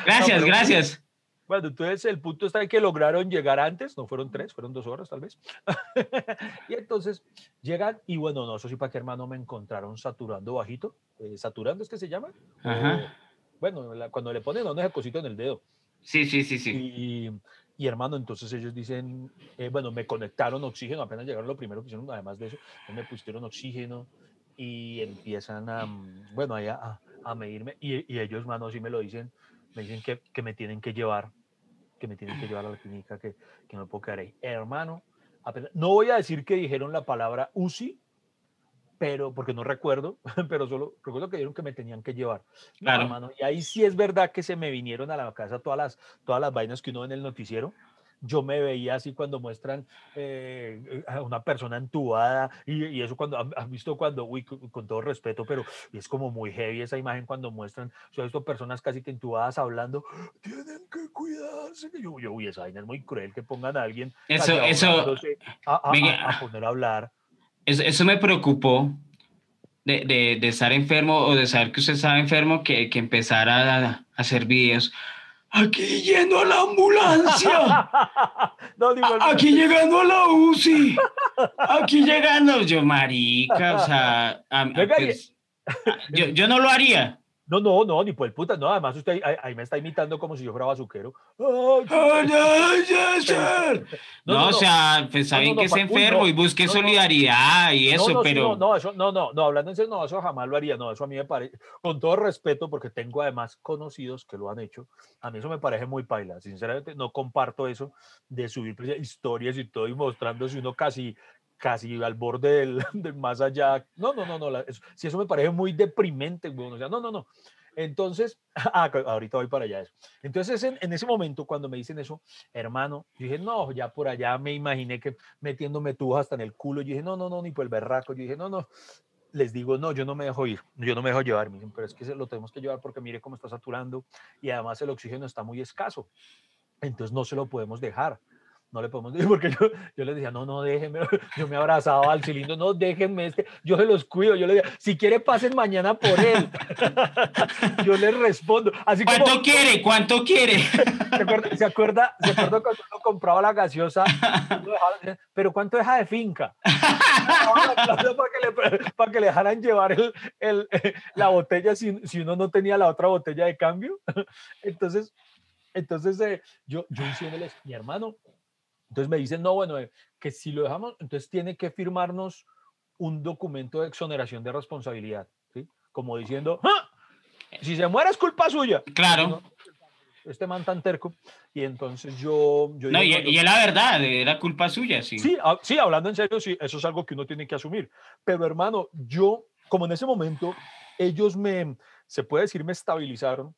S1: gracias, gracias.
S2: Bueno, entonces el punto está en que lograron llegar antes, no fueron tres, fueron dos horas tal vez. y entonces llegan y bueno, no, eso sí para qué hermano me encontraron saturando bajito. Eh, ¿Saturando es que se llama?
S1: Ajá.
S2: bueno, cuando le ponen no es el cosito en el dedo.
S1: Sí, sí, sí, sí.
S2: Y, y hermano, entonces ellos dicen, eh, bueno, me conectaron oxígeno, apenas llegaron lo primero que hicieron, además de eso, me pusieron oxígeno y empiezan a, bueno, a, a medirme y, y ellos, hermano, sí me lo dicen me dicen que, que, me tienen que llevar, que me tienen que llevar a la clínica, que, que no puedo quedar ahí. Hermano, apenas- no voy a decir que dijeron la palabra UCI, pero porque no recuerdo, pero solo recuerdo que dijeron que me tenían que llevar.
S1: Claro.
S2: hermano, y ahí sí es verdad que se me vinieron a la casa todas las, todas las vainas que uno ve en el noticiero. Yo me veía así cuando muestran eh, a una persona entubada y, y eso cuando, ¿has visto cuando, uy, con, todo respeto, pero es como muy heavy esa imagen cuando muestran, yo he visto personas casi que entubadas hablando, tienen que cuidarse. que Yo, yo, uy, esa vaina es muy cruel que pongan a alguien
S1: Eso, eso,
S2: a, a- a- a poner a hablar.
S1: eso, eso me preocupó de, de, de estar enfermo o de saber que usted estaba enfermo, que, que empezara a, a hacer videos. Aquí yendo a la ambulancia.
S2: no, digo,
S1: A- Aquí llegando a la UCI. Aquí llegando. Yo, marica, o sea, a-
S2: Venga, y-
S1: pues, yo no lo haría.
S2: No, no, no, ni por el puta, no, además usted ahí, me está imitando como si yo fuera bazuquero. Ay,
S1: Ay, ay, ay, ay.
S2: No,
S1: No,
S2: no,
S1: o sea, pues
S2: No, no,
S1: saben
S2: no,
S1: que es enfermo
S2: no.
S1: y busque
S2: No, no.
S1: solidaridad y eso,
S2: no, sí,
S1: pero
S2: no, no, eso, no, no, no, hablando en serio, no, eso jamás lo haría, no, eso a mí me parece, con todo respeto, porque tengo además conocidos que lo han hecho, a mí eso me parece muy paila, sinceramente no comparto eso de subir pues, historias y todo y mostrándose uno casi, casi al borde del, del más allá, no, no, no, no, la- eso, sí, eso me parece muy deprimente, weón, o sea, no, no, no, entonces, ah, ahorita voy para allá eso, entonces en, en ese momento cuando me dicen eso, hermano, yo dije, no, ya por allá me imaginé que metiéndome tubos hasta en el culo. Yo dije, no, no, no, ni por el berraco. Yo dije, no, no. Les digo, no, yo no me dejo ir, yo no me dejo llevar. Me dicen, pero es que se lo tenemos que llevar porque mire cómo está saturando y además el oxígeno está muy escaso. Entonces no se lo podemos dejar. No le podemos decir, porque yo, yo les decía, no, no, déjenme. Yo me abrazaba al cilindro, no, déjenme este. Yo se los cuido. Yo le decía, si quiere, pasen mañana por él. yo les respondo. Así como,
S1: ¿cuánto quiere? ¿Cuánto quiere?
S2: ¿Se acuerda, se acuerda, se acuerda cuando uno compraba la gaseosa? dejaba- pero ¿cuánto deja de finca? Para, que le, para que le dejaran llevar el, el, la botella si, si uno no tenía la otra botella de cambio. Entonces, entonces eh, yo, yo diciéndoles, mi hermano, entonces me dicen, no, bueno, eh, que si lo dejamos, entonces tiene que firmarnos un documento de exoneración de responsabilidad, ¿sí? Como diciendo, "Ah, si se muere es culpa suya.
S1: Claro.
S2: No, este man tan terco. Y entonces yo... yo
S1: No, y,
S2: digo,
S1: y es la verdad, era culpa suya, sí.
S2: Sí, ha- sí, hablando en serio, sí, eso es algo que uno tiene que asumir. Pero hermano, yo, como en ese momento, ellos me, se puede decir, me estabilizaron.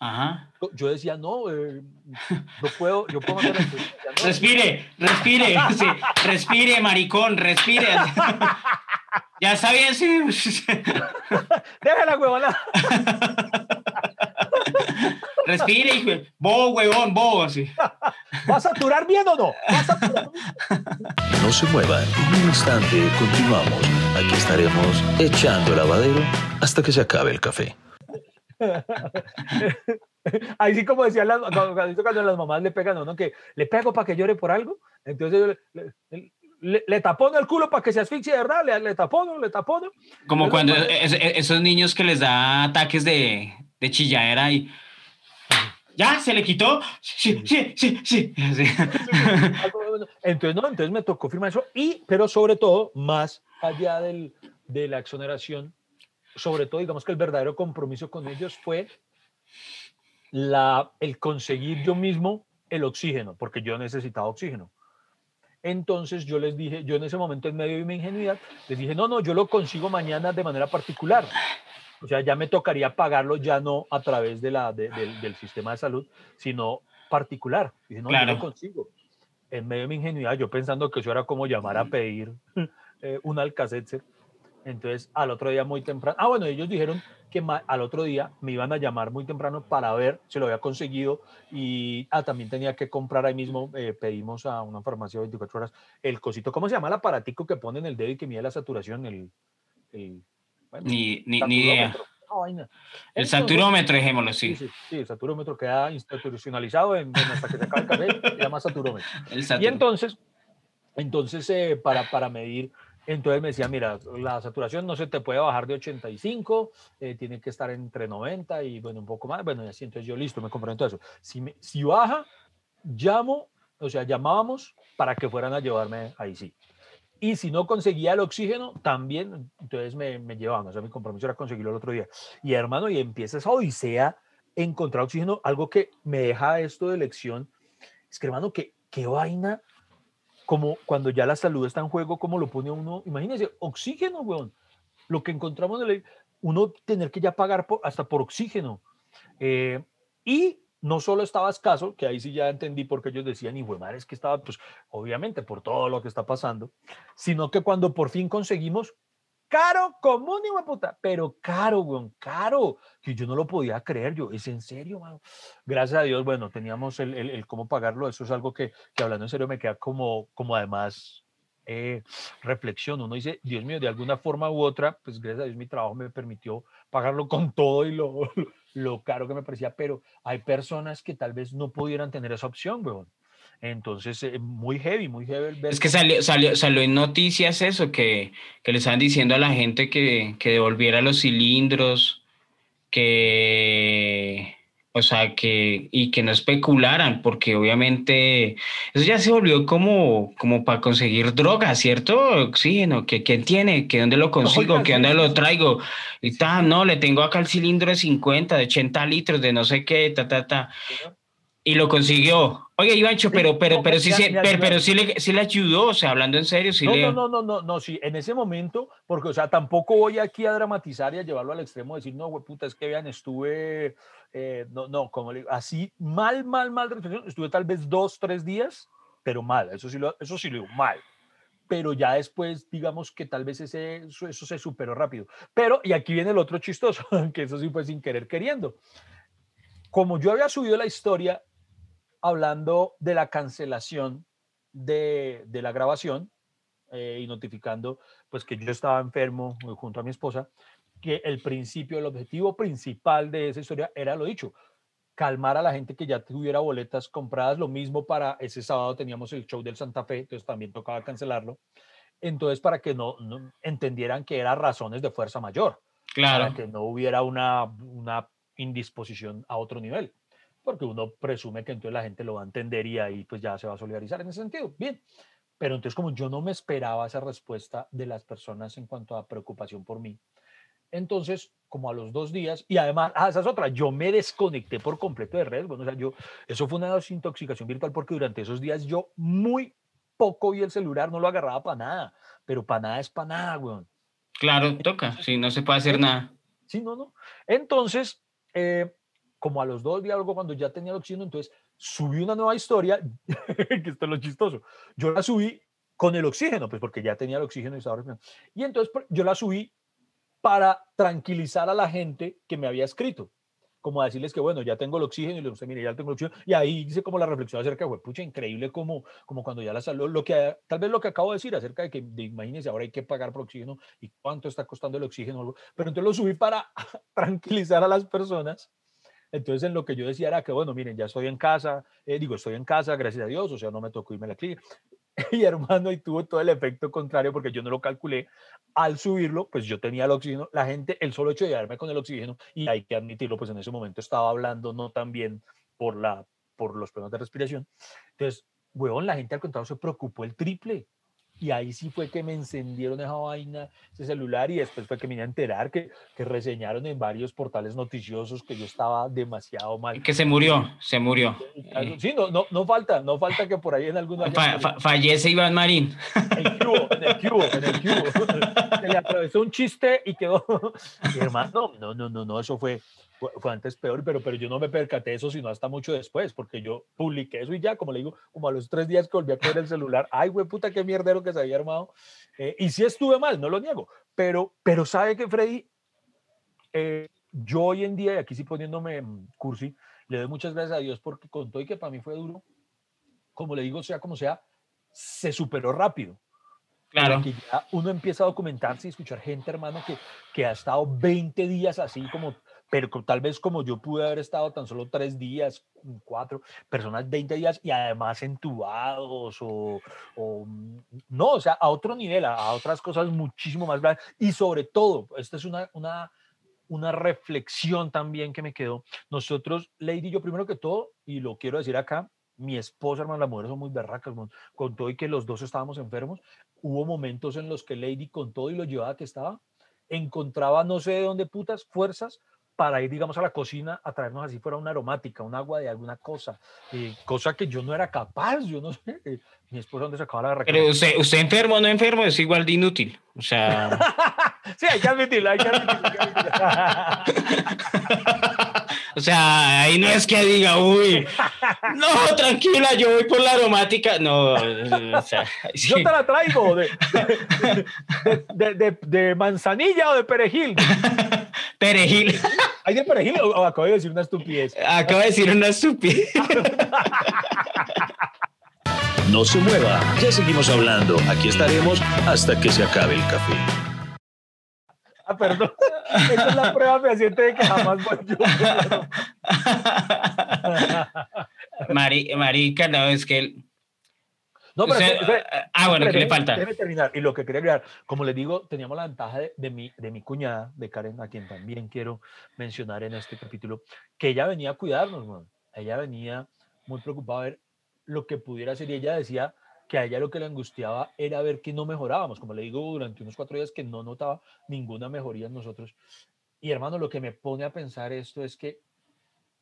S1: Ajá.
S2: Yo- decía, no, eh, yo puedo, yo puedo decía, "No,
S1: Respire, respire, sí, respire, maricón, respire. Ya está bien, sí.
S2: Déjala, huevona.
S1: Respire, hijo. Bobo, huevón, bobo, sí.
S2: ¿Va a saturar bien o no? ¿Va a bien?
S3: No se muevan, en un instante continuamos. Aquí estaremos echando lavadero hasta que se acabe el café.
S2: Ahí sí, como decían las, cuando, cuando- las mamás le pegan a uno, que le pego para que llore por algo. Entonces le, le, le- le tapono el culo para que se asfixie, de ¿verdad? Le, le tapono, le tapono.
S1: Como cuando es- esos niños que les da ataques de, de chilladera y. ¿Ya? ¿Se le quitó? Sí, sí, sí, sí. sí.
S2: Entonces, no, entonces me tocó firmar eso. Y, pero sobre todo, más allá del, de la exoneración, sobre todo, digamos que el verdadero compromiso con ellos fue la, el conseguir yo mismo el oxígeno, porque yo necesitaba oxígeno. Entonces yo les dije, yo en ese momento en medio de mi ingenuidad, les dije, no, no, yo lo consigo mañana de manera particular. O sea, ya me tocaría pagarlo ya no a través de la, de- del, del sistema de salud, sino particular. Dije, no, yo
S1: Claro.
S2: lo consigo. En medio de mi ingenuidad, yo pensando que eso era como llamar a pedir eh, un Alcacetzer. Entonces, al otro día muy temprano, ah, bueno, ellos dijeron que al otro día me iban a llamar muy temprano para ver si lo había conseguido y ah, también tenía que comprar ahí mismo, eh, pedimos a una farmacia 24 horas el cosito, ¿cómo se llama el aparatico que ponen el dedo y que mide la saturación? El, el, bueno,
S1: Ni, ni, ni idea.
S2: saturómetro.
S1: El
S2: Entonces,
S1: saturómetro, dejémoslo,
S2: Sí,
S1: sí.
S2: sí, sí, el saturómetro queda institucionalizado en, en hasta que se acabe el café, se llama saturómetro.
S1: El
S2: Y
S1: satu-
S2: entonces, entonces eh, para, para medir, entonces me decía, mira, la saturación no se te puede bajar de 85, eh, tiene que estar entre 90 y bueno, un poco más. Bueno, y así, entonces yo listo, me comprometo a eso. Si, me- si baja, llamo, o sea, llamábamos para que fueran a llevarme ahí sí. Y si no conseguía el oxígeno, también, entonces me, me llevaban. O sea, mi compromiso era conseguirlo el otro día. Y hermano, y empieza esa odisea, encontrar oxígeno, algo que me deja esto de lección. Es que hermano, que qué vaina como cuando ya la salud está en juego, como lo pone uno, imagínense, oxígeno, weón. Lo que encontramos en el, uno tener que ya pagar hasta por oxígeno. Eh, y no solo estaba escaso, que ahí sí ya entendí por qué ellos decían, y madre, es que estaba, pues, obviamente por todo lo que está pasando, sino que cuando por fin conseguimos, caro común, y puta, pero caro, weón, caro, que yo no lo podía creer, yo, es en serio, mano. Gracias a Dios, bueno, teníamos el, el, el cómo pagarlo, eso es algo que, que, hablando en serio me queda como, como además eh, reflexión, uno dice, Dios mío, de alguna forma u otra, pues gracias a Dios mi trabajo me permitió pagarlo con todo y lo, lo caro que me parecía, pero hay personas que tal vez no pudieran tener esa opción, weón. Entonces, eh, muy heavy, muy heavy.
S1: Es que salió, salió, salió en noticias eso, que, que le estaban diciendo a la gente que, que devolviera los cilindros, que, o sea, que, y que no especularan, porque obviamente eso ya se volvió como, como para conseguir droga, ¿cierto? Oxígeno, que quién tiene, que dónde lo consigo, que dónde lo traigo, y tal, no, le tengo acá el cilindro de 50, de 80 litros, de no sé qué, ta, ta, ta. Y lo consiguió. Oye, Ivancho, pero, pero, pero, sí, pero, pero, sí, le, sí le ayudó, o sea, hablando en serio, sí
S2: no,
S1: le...
S2: No, no, no, no, no, sí, en ese momento, porque, o sea, tampoco voy aquí a dramatizar y a llevarlo al extremo, decir, no, güey, puta, es que vean, estuve, eh, no, no, como le digo, así, mal, mal, mal, estuve tal vez dos, tres días, pero mal, eso sí lo, eso sí lo digo, mal. Pero ya después, digamos que tal vez ese, eso, eso se superó rápido. Pero, y aquí viene el otro chistoso, que eso sí fue sin querer queriendo. Como yo había subido la historia hablando de la cancelación de, de la grabación eh, y notificando pues que yo estaba enfermo eh, junto a mi esposa, que el principio, el objetivo principal de esa historia era lo dicho, calmar a la gente que ya tuviera boletas compradas. Lo mismo para ese sábado teníamos el show del Santa Fe, entonces también tocaba cancelarlo. Entonces, para que no, no entendieran que eran razones de fuerza mayor.
S1: Claro.
S2: Para que no hubiera una, una indisposición a otro nivel porque uno presume que entonces la gente lo va a entender y ahí pues ya se va a solidarizar en ese sentido. Bien, pero entonces como yo no me esperaba esa respuesta de las personas en cuanto a preocupación por mí, entonces como a los dos días, y además, ah, esa es otra, yo me desconecté por completo de redes, bueno, o sea, yo, eso fue una desintoxicación virtual porque durante esos días yo muy poco vi el celular, no lo agarraba para nada, pero para nada es para nada, weón.
S1: Claro, toca, sí, no se puede hacer nada.
S2: Sí, no, no. Entonces, eh, como a los dos días, algo cuando ya tenía el oxígeno, entonces subí una nueva historia, que esto es lo chistoso. Yo la subí con el oxígeno, pues porque ya tenía el oxígeno y estaba respirando. Y entonces yo la subí para tranquilizar a la gente que me había escrito, como a decirles que bueno, ya tengo el oxígeno y les gusta, mire, ya tengo el oxígeno. Y ahí dice como la reflexión acerca de, pucha, increíble como, como cuando ya la salió, lo que, tal vez lo que acabo de decir acerca de que, de, imagínense, ahora hay que pagar por oxígeno y cuánto está costando el oxígeno, pero entonces lo subí para tranquilizar a las personas entonces, en lo que yo decía era que, bueno, miren, ya estoy en casa, eh, digo, estoy en casa, gracias a Dios, o sea, no me tocó irme a la clínica. Y hermano, y tuvo todo el efecto contrario porque yo no lo calculé. Al subirlo, pues yo tenía el oxígeno. La gente, el solo hecho de llevarme con el oxígeno, y hay que admitirlo, pues en ese momento estaba hablando no tan bien por, la, por los problemas de respiración. Entonces, weón, la gente al contrario se preocupó el triple. Y ahí sí fue que me encendieron esa vaina, ese celular, y después fue que me vine a enterar que, que reseñaron en varios portales noticiosos que yo estaba demasiado mal.
S1: Que se murió, se murió.
S2: Sí, no, no, no falta, no falta que por ahí en alguna...
S1: Fa, fa, fallece Iván Marín.
S2: En el cubo, en el cubo, en el cubo. Se le atravesó un chiste y quedó... Mi hermano, no, no, no, no, eso fue, fue antes peor, pero, pero yo no me percaté de eso sino hasta mucho después, porque yo publiqué eso y ya, como le digo, como a los tres días que volví a coger el celular, ay, güey, puta, qué mierdero que se había armado. Eh, y sí estuve mal, no lo niego, pero, pero sabe que Freddy, eh, yo hoy en día, y aquí sí poniéndome cursi, le doy muchas gracias a Dios porque con todo y que para mí fue duro, como le digo, sea como sea, se superó rápido.
S1: Claro.
S2: Porque ya uno empieza a documentarse y escuchar gente, hermano, que, que ha estado 20 días así como pero tal vez como yo pude haber estado tan solo tres días, cuatro, personas 20 días y además entubados o, o mm, no, o sea, a otro nivel, a, a otras cosas muchísimo más grandes y sobre todo, esta es una, una, una reflexión también que me quedó. Nosotros, Lady, yo primero que todo, y lo quiero decir acá, mi esposa, hermano, las mujeres son muy berracas, con todo y que los dos estábamos enfermos, hubo momentos en los que Lady, con todo y lo llevada que estaba, encontraba no sé de dónde putas fuerzas para ir, digamos, a la cocina a traernos así fuera una aromática, un agua de alguna cosa, eh, cosa que yo no era capaz, yo no sé. eh, mi esposa dónde sacaba la
S1: Pero
S2: receta.
S1: usted, usted enfermo o no enfermo es igual de inútil. O sea,
S2: sí, hay que admitirlo, hay que admitirlo. hay que admitirlo.
S1: o sea, ahí no es que diga, uy, no, tranquila, yo voy por la aromática. No, o sea, sí.
S2: Yo te la traigo de- de- de manzanilla o de perejil.
S1: perejil.
S2: ¿Hay de perejil o, o acabo de decir una estupidez?
S1: Acaba de decir una estupidez.
S3: No se mueva, ya seguimos hablando. Aquí estaremos hasta que se acabe el café.
S2: Ah, perdón. Esa es la prueba fehaciente de que jamás voy yo.
S1: Mari, marica, no, es que...
S2: No, pero
S1: usted-
S2: espere, espere.
S1: ah, bueno, ¿qué le falta?
S2: déjeme terminar. Y lo que quería agregar, como les digo, teníamos la ventaja de, de mi, de mi cuñada, de Karen, a quien también quiero mencionar en este capítulo, que ella venía a cuidarnos, man. Ella venía muy preocupada a ver lo que pudiera hacer y ella decía que a ella lo que le angustiaba era ver que no mejorábamos. Como le digo, durante unos cuatro días que no notaba ninguna mejoría en nosotros. Y hermano, lo que me pone a pensar esto es que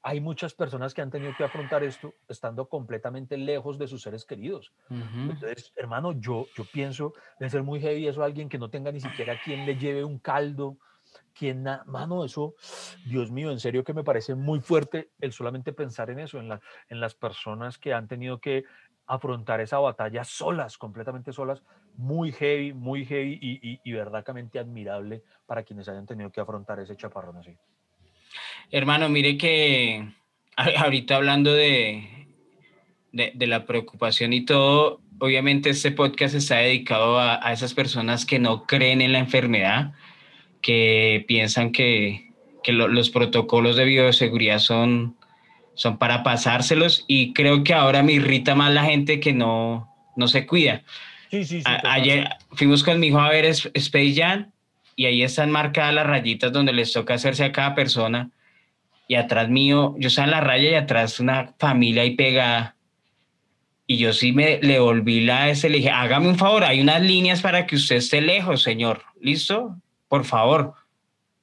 S2: hay muchas personas que han tenido que afrontar esto estando completamente lejos de sus seres queridos.
S1: Ujú.
S2: Entonces, hermano, yo, yo pienso, debe ser muy heavy eso, alguien que no tenga ni siquiera quien le lleve un caldo, quien, mano, eso, Dios mío, en serio que me parece muy fuerte el solamente pensar en eso, en, la, en las personas que han tenido que afrontar esa batalla solas, completamente solas, muy heavy, muy heavy y, y, y verdaderamente admirable para quienes hayan tenido que afrontar ese chaparrón así.
S1: Hermano, mire que ahorita hablando de, de, de la preocupación y todo, obviamente este podcast está dedicado a, a esas personas que no creen en la enfermedad, que piensan que, que lo- los protocolos de bioseguridad son, son para pasárselos y creo que ahora me irrita más la gente que no, no se cuida.
S2: Sí, sí, sí.
S1: A-
S2: total.
S1: ayer fuimos con mi hijo a ver Space Jam y ahí están marcadas las rayitas donde les toca hacerse a cada persona. Y atrás mío, yo estaba en la raya y atrás una familia ahí pegada. Y yo sí me le volví la ese, le dije, hágame un favor, hay unas líneas para que usted esté lejos, señor. ¿Listo? Por favor,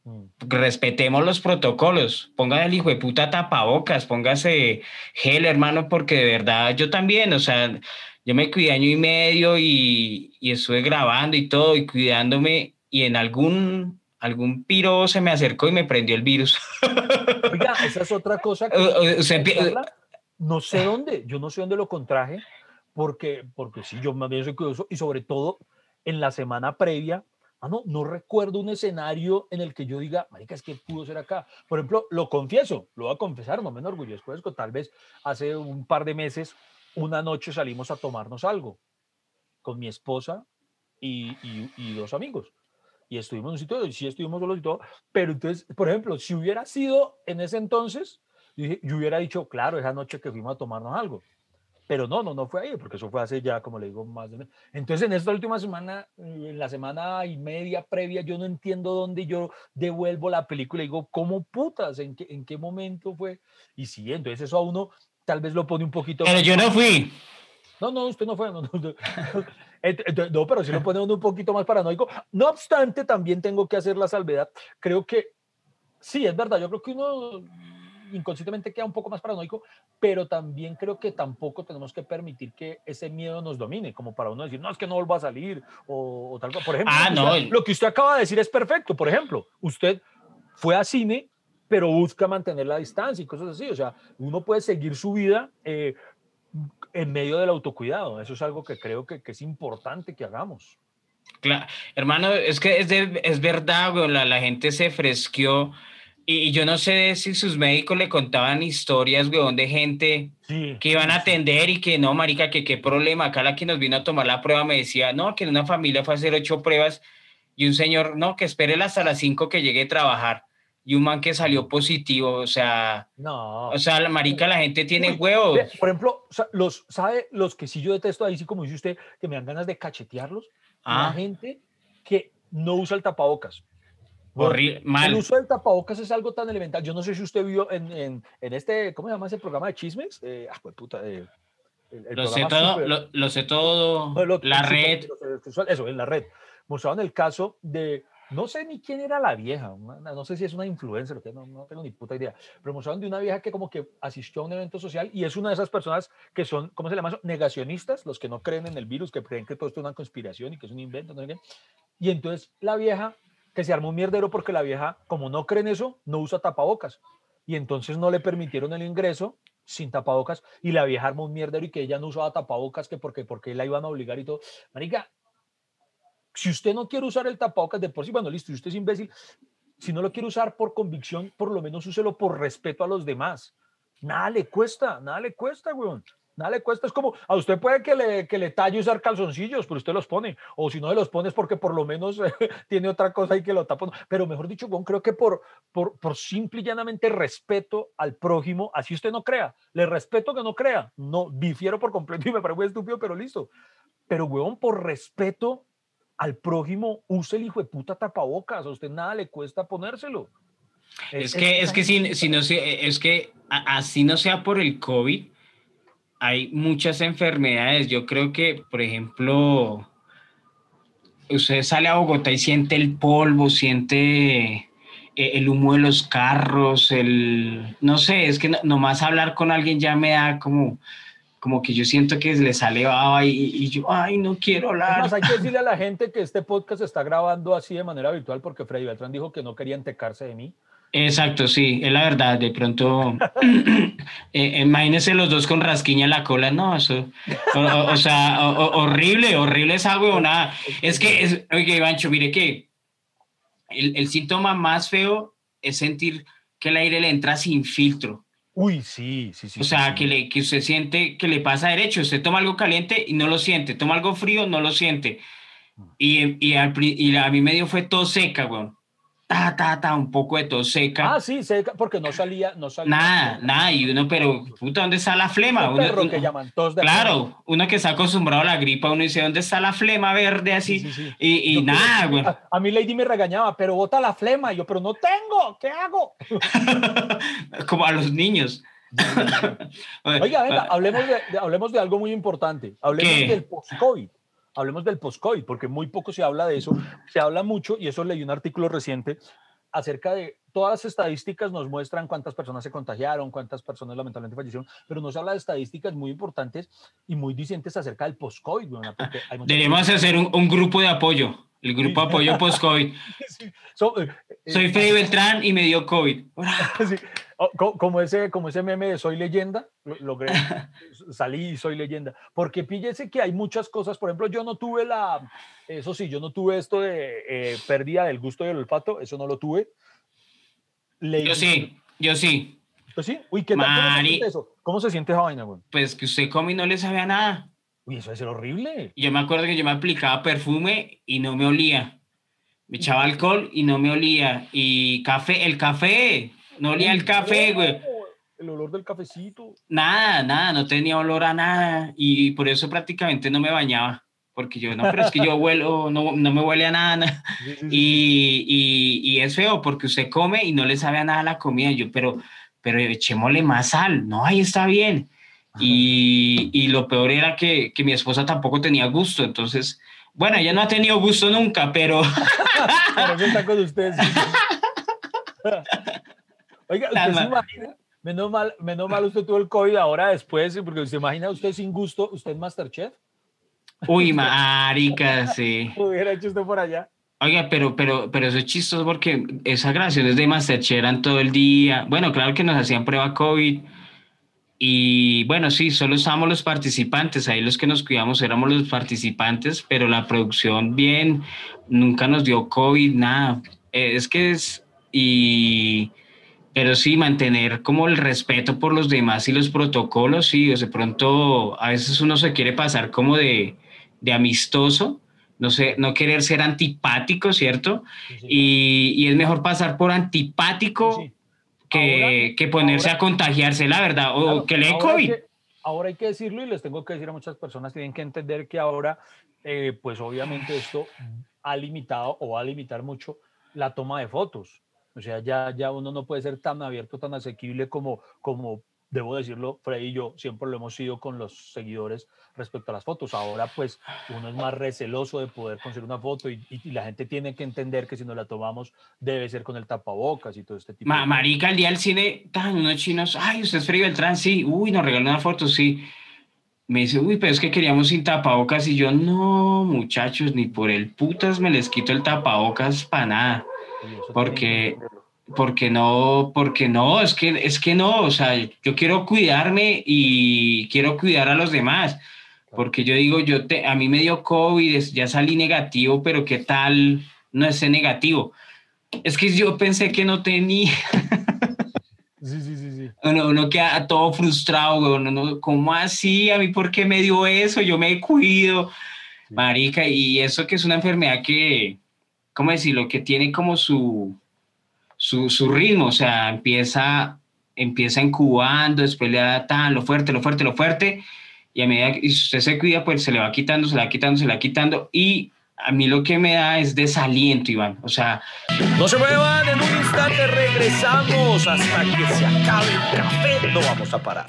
S2: Mm.
S1: respetemos los protocolos. Póngase el hijo de puta tapabocas, póngase gel, hermano, porque de verdad yo también, o sea, yo me cuidé año y medio y, y estuve grabando y todo y cuidándome y en algún, algún piro se me acercó y me prendió el virus.
S2: Oiga, esa es otra cosa que hablar. no sé dónde, yo no sé dónde lo contraje, porque, porque sí, yo más bien soy curioso y sobre todo en la semana previa, ah, no, no recuerdo un escenario en el que yo diga, marica, es que pudo ser acá. Por ejemplo, lo confieso, lo voy a confesar, no me enorgullezco de tal vez hace un par de meses, una noche salimos a tomarnos algo con mi esposa y, y- y dos amigos. Y estuvimos en un sitio, y sí estuvimos solos y todo, pero entonces, por ejemplo, si hubiera sido en ese entonces, yo, hubiera dicho, claro, esa noche que fuimos a tomarnos algo. Pero no, no, no fue ahí, porque eso fue hace ya, como le digo, más de... Entonces, en esta última semana, en la semana y media previa, yo no entiendo dónde yo devuelvo la película y digo, ¿cómo putas? ¿En qué, en qué momento fue? Y sí, entonces eso a uno tal vez lo pone un poquito...
S1: Pero
S2: más
S1: yo no fui.
S2: no, no, usted no fue. No, no, no. No, pero sí lo pone uno un poquito más paranoico. No obstante, también tengo que hacer la salvedad. Creo que sí, es verdad. Yo creo que uno inconscientemente queda un poco más paranoico, pero también creo que tampoco tenemos que permitir que ese miedo nos domine, como para uno decir, no, es que no vuelva a salir o, o tal. Por ejemplo,
S1: Ah,
S2: lo que
S1: no.
S2: usted- lo que usted acaba de decir es perfecto. Por ejemplo, usted fue a cine, pero busca mantener la distancia y cosas así. O sea, uno puede seguir su vida. eh, en medio del autocuidado. Eso es algo que creo que, que es importante que hagamos.
S1: Cla- hermano, es que es, de- es verdad, güey, la, la gente se fresqueó y, y yo no sé si sus médicos le contaban historias, weón, de gente
S2: Sí.
S1: que iban a atender y que no, marica, que qué problema. Acá la que nos vino a tomar la prueba me decía, no, que en una familia fue a hacer ocho pruebas y un señor, no, que espere hasta las cinco que llegue a trabajar y un man que salió positivo, o sea,
S2: No.
S1: o sea, la marica, la gente tiene
S2: Uy,
S1: huevos.
S2: Por ejemplo, los, ¿sabe? Los que sí yo detesto ahí, sí como dice usted, que me dan ganas de cachetearlos. La
S1: Ah,
S2: gente que no usa el tapabocas.
S1: Horrible,
S2: El uso del tapabocas es algo tan elemental. Yo no sé si usted vio en, en, en este, ¿cómo se llama ese programa de chismes? Eh, ah, pues puta, eh, el- el
S1: Lo sé todo, lo, lo sé todo, la red.
S2: Eso, en la red. Mostraban el caso de no sé ni quién era la vieja, no sé si es una influencer, no, no tengo ni puta idea, pero mostraron de una vieja que como que asistió a un evento social y es una de esas personas que son, ¿cómo se llama? Negacionistas, los que no creen en el virus, que creen que todo esto es una conspiración y que es un invento, no sé qué. Y entonces la vieja, que se armó un mierdero porque la vieja, como no creen eso, no usa tapabocas. Y entonces no le permitieron el ingreso sin tapabocas y la vieja armó un mierdero y que ella no usaba tapabocas que porque, porque la iban a obligar y todo. Marica, si usted no quiere usar el tapabocas de por sí, bueno, listo, si usted es imbécil, si no lo quiere usar por convicción, por lo menos úselo por respeto a los demás. Nada le cuesta, nada le cuesta, weón. Nada le cuesta. Es como, a usted puede que le, que le talle usar calzoncillos, pero usted los pone. O si no los pone es porque por lo menos tiene otra cosa y que lo tapa. Pero mejor dicho, weón, creo que por, por, por simple y llanamente respeto al prójimo, así usted no crea. Le respeto que no crea. No, difiero por completo y me parece estúpido, pero listo. Pero, weón, por respeto al prójimo, use el hijo de puta tapabocas, a usted nada le cuesta ponérselo.
S1: Es, que, es que si, si no es que así no sea por el COVID, hay muchas enfermedades. Yo creo que, por ejemplo, usted sale a Bogotá y siente el polvo, siente eh, el humo de los carros, el, no sé, es que nomás hablar con alguien ya me da como, como que yo siento que le sale baba y, yo, ay, no quiero hablar.
S2: hay que decirle a la gente que este podcast se está grabando así de manera virtual porque Freddy Beltrán dijo que no quería entecarse de mí.
S1: Exacto, sí, es la verdad. De pronto, eh, imagínense los dos con rasquiña en la cola, no, eso, o, sea, horrible, horrible esa huevonada. Es que, es, oye, Ivancho, mire que el, el síntoma más feo es sentir que el aire le entra sin filtro.
S2: Uy, sí, sí, sí.
S1: O sea, Que, le, que usted siente que le pasa derecho. Usted toma algo caliente y no lo siente. Toma algo frío, no lo siente. Mm. Y, y, y a mí medio fue todo seca, weón ta, ta, ta, un poco de tos seca.
S2: Ah, sí, seca, porque no salía, no salía.
S1: Nada, nada, y uno, pero, puta, ¿dónde está la flema?
S2: Uno, que llaman tos de
S1: Claro, uno que está acostumbrado a la gripa, uno dice, ¿dónde está la flema verde así? Y, y nada, güey.
S2: A, mí Lady me regañaba, pero bota la flema, y yo, pero no tengo, ¿qué hago?
S1: Como a los niños.
S2: Oiga, venga, hablemos de, hablemos de algo muy importante, hablemos del post-COVID hablemos del post-COVID, porque muy poco se habla de eso. Se habla mucho, y eso leí un artículo reciente, acerca de todas las estadísticas nos muestran cuántas personas se contagiaron, cuántas personas lamentablemente fallecieron, pero no se habla de estadísticas muy importantes y muy dicientes acerca del post-COVID.
S1: Deberíamos hacer un, grupo de apoyo, el grupo de apoyo post-COVID. Eh, Soy eh, Fede Beltrán y me dio COVID.
S2: Oh, como ese, como ese meme de Soy leyenda, logré, salí y soy leyenda. Porque píllese que hay muchas cosas, por ejemplo, yo no tuve la, eso sí, yo no tuve esto de eh, pérdida del gusto y el olfato, eso no lo tuve.
S1: yo sí, yo sí.
S2: ¿Pues sí? Uy, ¿qué tal? ¿Cómo se eso? ¿Cómo se siente esa vaina, güey?
S1: Pues que usted come y no le sabía nada.
S2: Uy, eso es horrible.
S1: Yo me acuerdo que yo me aplicaba perfume y no me olía. Me echaba alcohol y no me olía. Y café, el café, no olía el café, güey.
S2: El olor del cafecito.
S1: Nada, nada, no tenía olor a nada. Y por eso prácticamente no me bañaba. Porque yo, no, pero es que yo huelo, no, no me huele a nada. Y, y, y, es feo porque usted come y no le sabe a nada la comida. Yo, pero, pero echémosle más sal. No, ahí está bien. Y, y, lo peor era que, que, mi esposa tampoco tenía gusto. Entonces, bueno, ella no ha tenido gusto nunca, pero.
S2: pero está con ustedes. Oiga, ¿usted se imagina? Menos mal, menos mal usted tuvo el COVID ahora después, porque se imagina usted sin gusto, usted es Masterchef.
S1: Uy, marica, sí.
S2: Hubiera hecho usted por allá.
S1: Oiga, pero, pero, pero eso es chistoso porque esas grabaciones de Masterchef eran todo el día. Bueno, claro que nos hacían prueba COVID. Y bueno, sí, solo estábamos los participantes. Ahí los que nos cuidamos éramos los participantes, pero la producción bien, nunca nos dio COVID, nada. Es que es. Y pero sí, mantener como el respeto por los demás y los protocolos, sí, o de pronto a veces uno se quiere pasar como de, de amistoso, no sé, no querer ser antipático, ¿cierto? y, y, es mejor pasar por antipático que, que, ponerse a contagiarse, la verdad, o que le COVID.
S2: ahora hay que decirlo y les tengo que decir a muchas personas, tienen que entender que ahora, eh, pues obviamente esto ha limitado o va a limitar mucho la toma de fotos. O sea, ya, ya uno no puede ser tan abierto, tan asequible como, como debo decirlo, Freddy y yo siempre lo hemos sido con los seguidores respecto a las fotos. Ahora pues uno es más receloso de poder conseguir una foto y, y- y la gente tiene que entender que si nos la tomamos debe ser con el tapabocas y todo este tipo
S1: Ma-
S2: de
S1: marica, el día del cine, tan unos chinos, ay, usted es Freddy Beltrán, sí, uy, nos regaló una foto, sí. Me dice, uy, pero es que queríamos sin tapabocas y yo, no, muchachos, ni por el putas me les quito el tapabocas para nada. Porque-. Porque no, porque no, es que, es que no, o sea, yo quiero cuidarme y quiero cuidar a los demás. Porque yo digo, yo te, a mí me dio COVID, ya salí negativo, pero ¿qué tal no esté negativo? Es que yo pensé que no tenía,
S2: Sí, sí, sí, sí.
S1: uno, uno queda todo frustrado, uno, no, ¿cómo así? ¿A mí por qué me dio eso? Yo me cuido,
S2: Sí.
S1: marica, y eso que es una enfermedad que, ¿cómo decirlo? Que tiene como su, su, su ritmo, o sea, empieza, empieza incubando, después le da tan, lo fuerte, lo fuerte, lo fuerte, y a medida que usted se cuida, pues se le va quitando, se le va quitando, se le va quitando, y a mí lo que me da es desaliento, Iván, o sea,
S2: No se muevan, en un instante regresamos hasta que se acabe el café. No vamos a parar.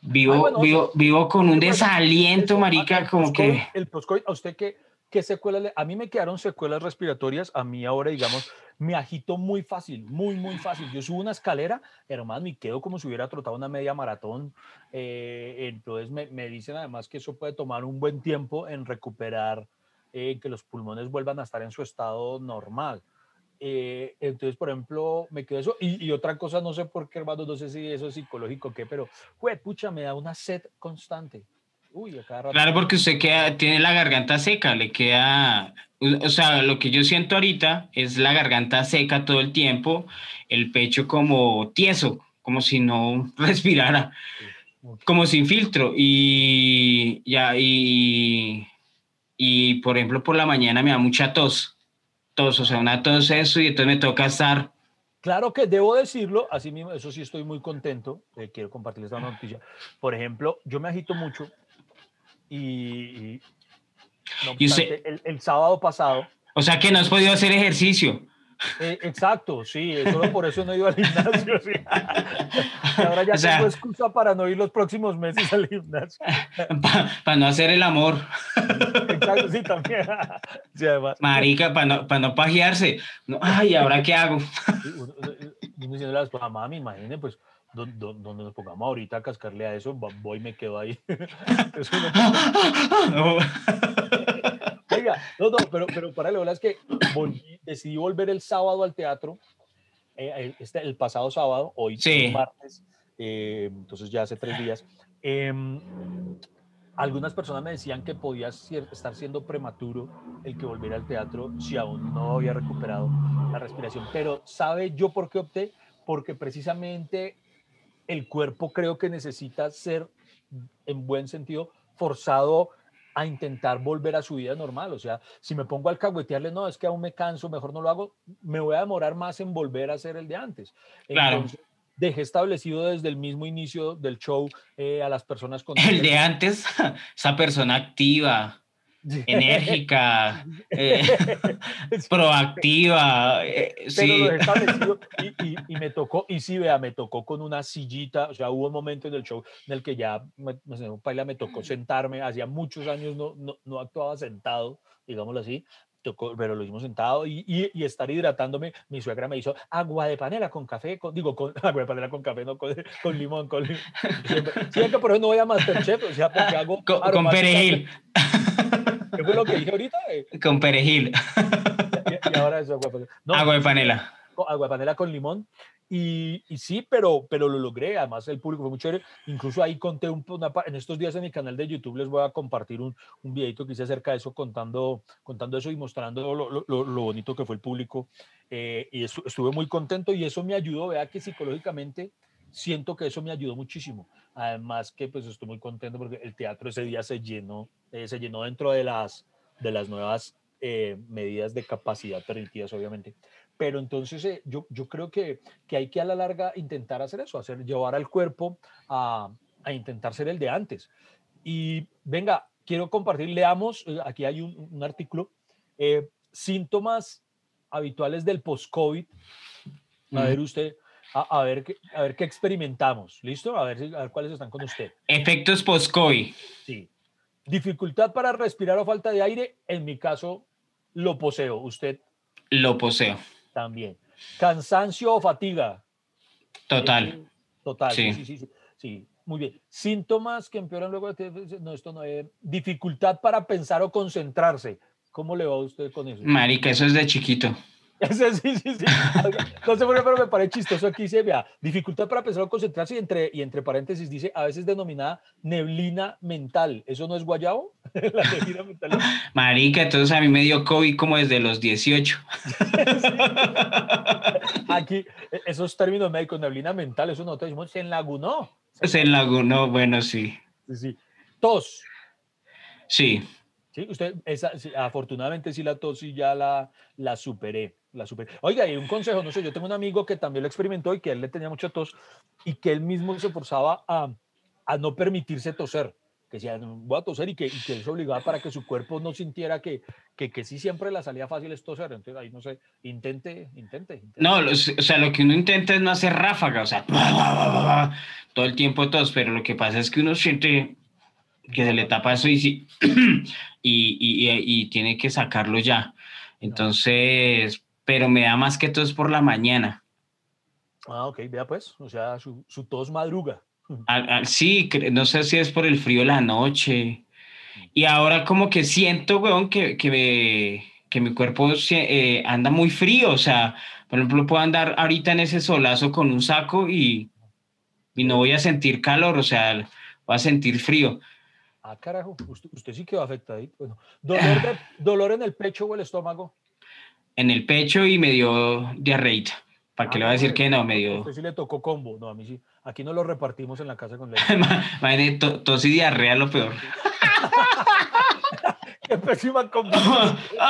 S1: vivo,
S2: Ay, bueno,
S1: vivo, vivo con un
S2: Bueno,
S1: desaliento, marica, como
S2: post-COVID-
S1: que...
S2: El post-COVID, ¿a usted qué, qué secuelas? le- A mí me quedaron secuelas respiratorias. A mí ahora, digamos, me agito muy fácil, muy, muy fácil. Yo subo una escalera, hermano, y quedo como si hubiera trotado una media maratón. eh, entonces me, me dicen además que eso puede tomar un buen tiempo en recuperar, eh, que los pulmones vuelvan a estar en su estado normal. Eh, entonces, por ejemplo, me quedo eso. Y, y otra cosa, no sé por qué, hermano, no sé si eso es psicológico o qué, pero, güey, pucha, me da una sed constante. Uy, rato.
S1: Claro, porque usted queda, tiene la garganta seca, le queda, o sea, lo que yo siento ahorita es la garganta seca todo el tiempo, el pecho como tieso, como si no respirara, como sin filtro y ya y y por ejemplo por la mañana me da mucha tos, tos, o sea, una tos eso y entonces me toca estar
S2: Claro que debo decirlo, así mismo, eso sí estoy muy contento, eh, quiero compartirles esta noticia. Por ejemplo, yo me agito mucho y, y no
S1: Y usted-
S2: obstante, el, el sábado pasado,
S1: o sea, que no has podido hacer ejercicio.
S2: eh, exacto, sí, eh, solo por eso no he ido al gimnasio. sí. Y ahora ya
S1: O sea-
S2: tengo excusa para no ir los próximos meses al gimnasio.
S1: para no hacer el amor.
S2: Exacto, sí, también. Sí.
S1: Marica, para no, pa no pajearse. No, ay, ¿ahora qué hago?
S2: Uno- uno- uno diciéndole a la esposa, mami, imagine, pues, don- don- donde nos pongamos ahorita a cascarle a eso, voy y me quedo ahí. Eso no-
S1: No.
S2: Oiga, no, no, pero, pero para la es que volví- decidí volver el sábado al teatro, eh, este, el pasado sábado, hoy
S1: Sí.
S2: es martes, eh, entonces ya hace tres días. Em, algunas personas me decían que podía cier- estar siendo prematuro el que volviera al teatro si aún no había recuperado la respiración, pero ¿sabe yo por qué opté? Porque precisamente el cuerpo creo que necesita ser, en buen sentido, forzado a intentar volver a su vida normal. O sea, si me pongo al alcahuetearle, no, es que aún me canso, mejor no lo hago, me voy a demorar más en volver a ser el de antes.
S1: Claro.
S2: Entonces, dejé establecido desde el mismo inicio del show eh, a las personas con...
S1: El de antes, esa persona activa, enérgica, eh, proactiva. eh,
S2: Pero
S1: sí.
S2: establecido y, y- y me tocó, y sí, vea, me tocó con una sillita, o sea, hubo un momento en el show en el que ya, me, me, me tocó sentarme, hacía muchos años no, no, no actuaba sentado, digámoslo así, tocó, pero lo hicimos sentado y, y, y estar hidratándome, mi suegra me hizo agua de panela con café, con- digo, con agua de panela con café, no con, con limón, con limón. Siempre, siempre por eso no voy a Masterchef, o sea, porque hago...
S1: Con, con perejil,
S2: ¿Qué fue lo que dije ahorita? Eh,
S1: con perejil,
S2: y, y ahora eso, agua. No,
S1: agua de panela.
S2: con agua de panela con limón. Y, y sí, pero, pero lo logré. Además, el público fue muy chévere. Incluso ahí conté un, una, en estos días en mi canal de YouTube les voy a compartir un, un videito que hice acerca de eso, contando, contando eso y mostrando lo, lo- lo- bonito que fue el público. Eh, y estu- estuve muy contento y eso me ayudó. Vea que psicológicamente siento que eso me ayudó muchísimo. Además que pues estoy muy contento porque el teatro ese día se llenó, eh, se llenó dentro de las, de las nuevas eh, medidas de capacidad permitidas, obviamente. Pero entonces eh, yo, yo creo que, que hay que a la larga intentar hacer eso, hacer, llevar al cuerpo a, a intentar ser el de antes. Y venga, quiero compartir, leamos, eh, aquí hay un, un artículo, eh, síntomas habituales del post-COVID. A ver usted, a, ver, qué, a ver qué experimentamos. ¿Listo? A ver, a ver cuáles están con usted.
S1: Efectos post-COVID.
S2: Sí. Dificultad para respirar o falta de aire. En mi caso, lo poseo. Usted
S1: Lo poseo.
S2: también. Cansancio o fatiga.
S1: Total.
S2: Eh, Total. Sí.
S1: Sí.
S2: Sí, sí, sí, sí. Muy bien. Síntomas que empeoran luego de... No, esto no es... Dificultad para pensar o concentrarse. ¿Cómo le va a usted con eso?
S1: Marica, eso es de chiquito.
S2: Sí, sí, sí. No sé por qué, pero me parece chistoso aquí. Se vea dificultad para pensar o concentrarse y entre, y entre paréntesis dice a veces denominada neblina mental. ¿Eso no es guayabo? La neblina mental.
S1: Marica, entonces a mí me dio COVID como desde los 18.
S2: Aquí, e- esos términos médicos, neblina mental, eso nosotros decimos se enlagunó.
S1: Se lagunó, bueno, sí.
S2: Sí, sí. Tos.
S1: Sí.
S2: Sí, usted, esa, afortunadamente sí la tos sí ya la, la superé, la superé. Oiga, y un consejo, no sé, yo tengo un amigo que también lo experimentó y que él le tenía mucha tos y que él mismo se forzaba a, a no permitirse toser, que decía, "No, voy a toser y que, y que él se obligaba para que su cuerpo no sintiera que, que, que sí siempre la salía fácil es toser. Entonces ahí no sé, intente, intente. intente.
S1: No, o sea, lo que uno intenta es no hacer ráfaga, o sea, todo el tiempo tos, pero lo que pasa es que uno siente que se le tapa eso y, y, y, y- y tiene que sacarlo ya. Entonces, pero me da más que tos por la mañana.
S2: Ah, ok, vea pues, o sea, su, su tos madruga.
S1: Al- al- sí, no sé si es por el frío de la noche. Y ahora como que siento, weón, que, que, me- que mi cuerpo se- eh, anda muy frío. O sea, por ejemplo, puedo andar ahorita en ese solazo con un saco y, y no voy a sentir calor, o sea, voy a sentir frío.
S2: Ah, carajo, usted, usted sí quedó afectadito. Bueno, dolor, de- dolor en el pecho o el estómago.
S1: En el pecho y me dio diarreita. ¿Para qué
S2: Ah,
S1: le voy a decir
S2: no,
S1: que no?
S2: a
S1: Me dio...
S2: Usted sí le tocó combo. No, a mí sí. Aquí no lo repartimos en la casa con ley.
S1: Imagínate, to- tos y diarrea lo peor.
S2: Qué pésima combo.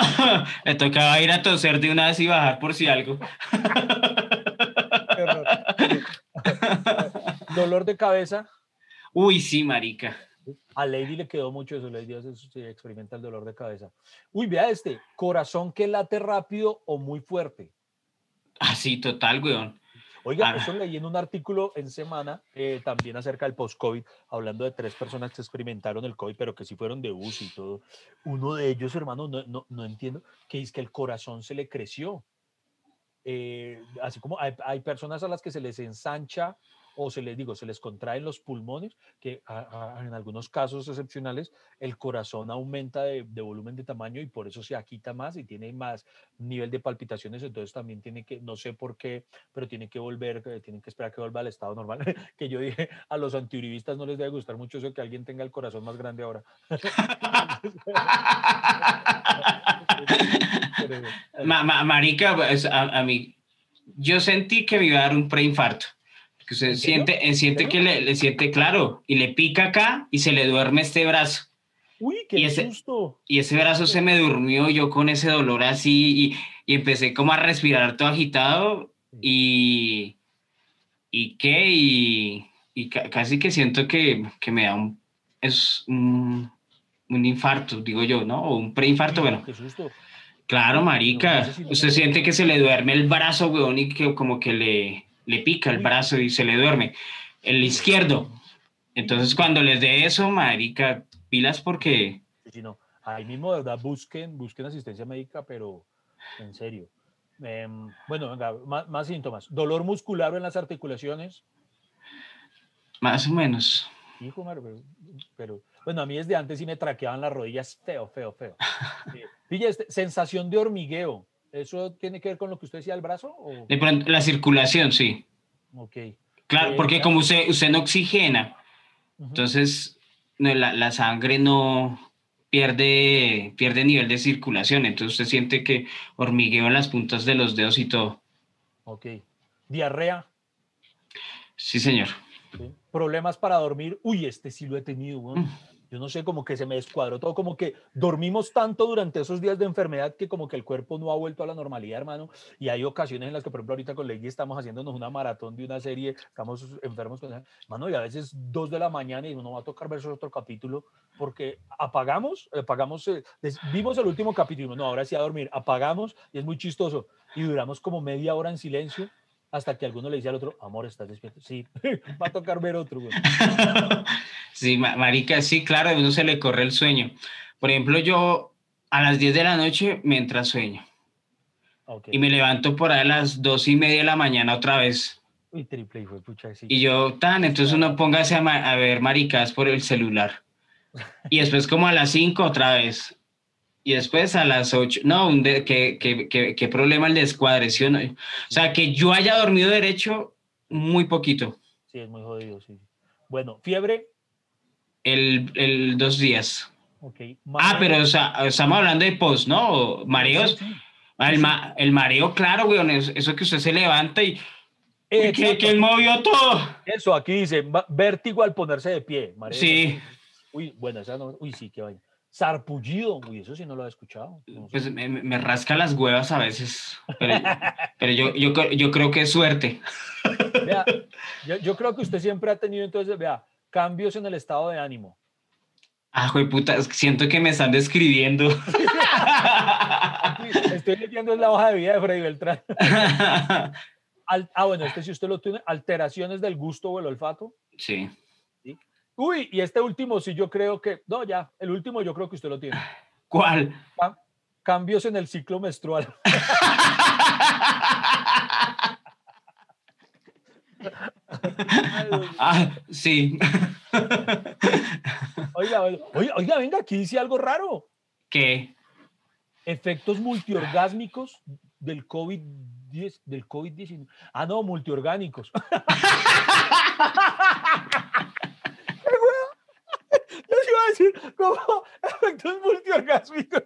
S1: Me tocaba ir a toser de una vez y bajar por si algo.
S2: Dolor de cabeza.
S1: Uy, sí, marica.
S2: A Lady le quedó mucho eso. Lady hace- experimenta el dolor de cabeza. Uy, vea este. Corazón que late rápido o muy fuerte.
S1: Así, total, weón.
S2: Oiga,
S1: Ah.
S2: eso leí en un artículo en semana eh, también acerca del post-COVID, hablando de tres personas que experimentaron el COVID, pero que sí fueron de UCI y todo. Uno de ellos, hermano, no, no, no entiendo, que es que el corazón se le creció. Eh, así como hay, hay personas a las que se les ensancha o se les digo, se les contraen los pulmones, que en algunos casos excepcionales el corazón aumenta de, volumen de tamaño y por eso se aquita más y tiene más nivel de palpitaciones, entonces también tiene que, no sé por qué, pero tiene que volver, eh, tienen que esperar que vuelva al estado normal. que yo dije, a los antiuribistas no les debe gustar mucho eso que alguien tenga el corazón más grande ahora.
S1: Marica, pues, a, a mí, yo sentí que me iba a dar un preinfarto. Que usted siente, eh, siente
S2: ¿En
S1: que le, le siente claro y le pica acá y se le duerme este brazo.
S2: Uy, qué
S1: y ese-
S2: susto.
S1: Y ese brazo se me durmió yo con ese dolor así y, y empecé como a respirar todo agitado y... ¿Y qué? Y, y ca- casi que siento que, que me da un... Es un, un infarto, digo yo, ¿no? O un preinfarto, bueno.
S2: Qué susto.
S1: Claro, marica. Usted siente que se le duerme el brazo, weón, y que como que le, le pica el brazo y se le duerme. El izquierdo. Entonces, cuando les dé eso, marica, pilas porque...
S2: Sí, no. Ahí mismo, de verdad, busquen, busquen asistencia médica, pero en serio. Em, bueno, venga, más, más síntomas. Dolor muscular en las articulaciones.
S1: Más o menos.
S2: Hijo, madre, pero, pero- bueno, a mí desde antes sí me traqueaban las rodillas feo, feo, feo. Pille este, sensación de hormigueo. ¿Eso tiene que ver con lo que usted decía del brazo? O?
S1: De pronto, la circulación, sí.
S2: Ok.
S1: Claro,
S2: Eh,
S1: porque como usted, usted no oxigena, entonces no, la, la sangre no pierde, pierde nivel de circulación. Entonces usted siente que hormigueo en las puntas de los dedos y todo.
S2: Ok. Diarrea.
S1: Sí, señor.
S2: ¿sí? Problemas para dormir. Uy, este sí lo he tenido.
S1: Mm.
S2: Yo no sé, como que se me descuadró todo, como que dormimos tanto durante esos días de enfermedad que como que el cuerpo no ha vuelto a la normalidad, hermano. Y hay ocasiones en las que, por ejemplo, ahorita con Lady estamos haciéndonos una maratón de una serie, estamos enfermos con esa, mano, y a veces dos de la mañana y uno va a tocar ver otro capítulo porque apagamos, apagamos, eh, vimos el último capítulo, no, ahora sí a dormir, apagamos y es muy chistoso. Y duramos como media hora en silencio hasta que alguno le dice al otro, amor, ¿estás despierto? Sí, va a tocar ver otro. güey.
S1: Sí, ma- marica, sí, claro, a uno se le corre el sueño. Por ejemplo, yo a las 10 de la noche me entra sueño
S2: Ok.
S1: y me levanto por ahí a las dos y media de la mañana otra vez.
S2: Uy, triple, hijo de pucha, sí.
S1: Y yo, tan, entonces uno póngase a ver maricas por el celular. Y después como a las 5 otra vez. Y después a las 8. No, un de- qué, qué- qué- qué problema el descuadre, ¿sí o no? O sea, que yo haya dormido derecho muy poquito.
S2: Sí, es muy jodido, sí. Bueno, fiebre,
S1: El, el dos días. Ah, pero o sea, estamos hablando de post, ¿no? Mareos.
S2: Sí, sí.
S1: El, ma- el mareo, claro, weón, es- eso que usted se levanta y que,
S2: Exacto.
S1: que movió todo.
S2: Eso, aquí dice, vértigo al ponerse de pie. mareo,
S1: Sí.
S2: Uy, bueno, esa no, uy, sí, qué vaina. Sarpullido, uy, eso sí no lo he escuchado. no sé.
S1: Pues me, me- rasca las huevas a veces, pero, pero yo, yo, yo creo que es suerte.
S2: Vea, yo, yo creo que usted siempre ha tenido entonces, vea, cambios en el estado de ánimo.
S1: Ah, de puta, siento que me están describiendo.
S2: Estoy leyendo en la hoja de vida de Freddy Beltrán. Ah, bueno, este si usted lo tiene, alteraciones del gusto o el olfato.
S1: sí.
S2: Uy, y este último sí yo creo que, no, ya, el último yo creo que usted lo tiene.
S1: ¿Cuál?
S2: Ca- Cambios en el ciclo menstrual.
S1: ah, sí.
S2: Oiga, oiga, oiga, venga, aquí dice algo raro.
S1: ¿Qué?
S2: Efectos multiorgásmicos del COVID-10, del COVID-19. Ah, no, multiorgánicos. ¿Qué huevo? Yo sí iba a decir como efectos multiorgásmicos.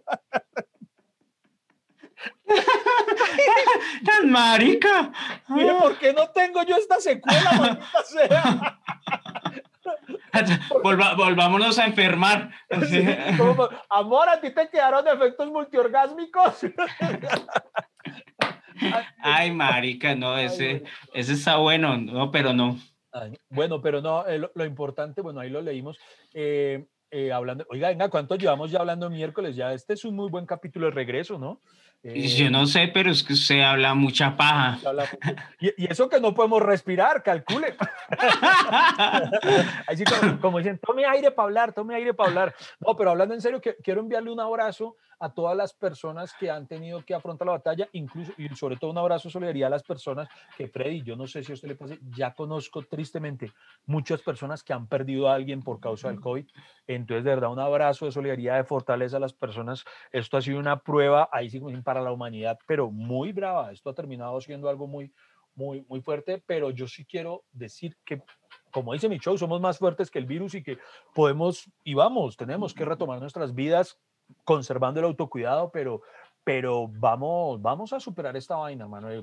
S1: ¡Tan marica!
S2: Mire, ¿por qué no tengo yo esta secuela, maldita sea?
S1: Volva- volvámonos a enfermar.
S2: Sí, como, Amor, ¿a ti te quedaron efectos multiorgásmicos?
S1: Ay, marica, no, ese, ese está bueno, no, pero no.
S2: Bueno, pero no, eh, lo, lo importante, bueno, ahí lo leímos. eh, eh, hablando, oiga, venga, ¿cuánto llevamos ya hablando miércoles? Ya este es un muy buen capítulo de regreso, ¿no? Eh,
S1: Yo no sé, pero es que usted habla mucha paja.
S2: habla y, y eso que no podemos respirar, calcule. Así como, como dicen, tome aire para hablar, tome aire para hablar. No, pero hablando en serio, que, quiero enviarle un abrazo a todas las personas que han tenido que afrontar la batalla, incluso y sobre todo un abrazo de solidaridad a las personas que, Freddy, yo no sé si a usted le pase, ya conozco tristemente muchas personas que han perdido a alguien por causa del COVID. Entonces, de verdad, un abrazo de solidaridad, de fortaleza a las personas. Esto ha sido una prueba, ahí sí dicen, para la humanidad, pero muy brava. Esto ha terminado siendo algo muy, muy, muy fuerte, pero yo sí quiero decir que, como dice mi show, somos más fuertes que el virus y que podemos y vamos, tenemos que retomar nuestras vidas conservando el autocuidado, pero, pero vamos, vamos a superar esta vaina, mano. Eh,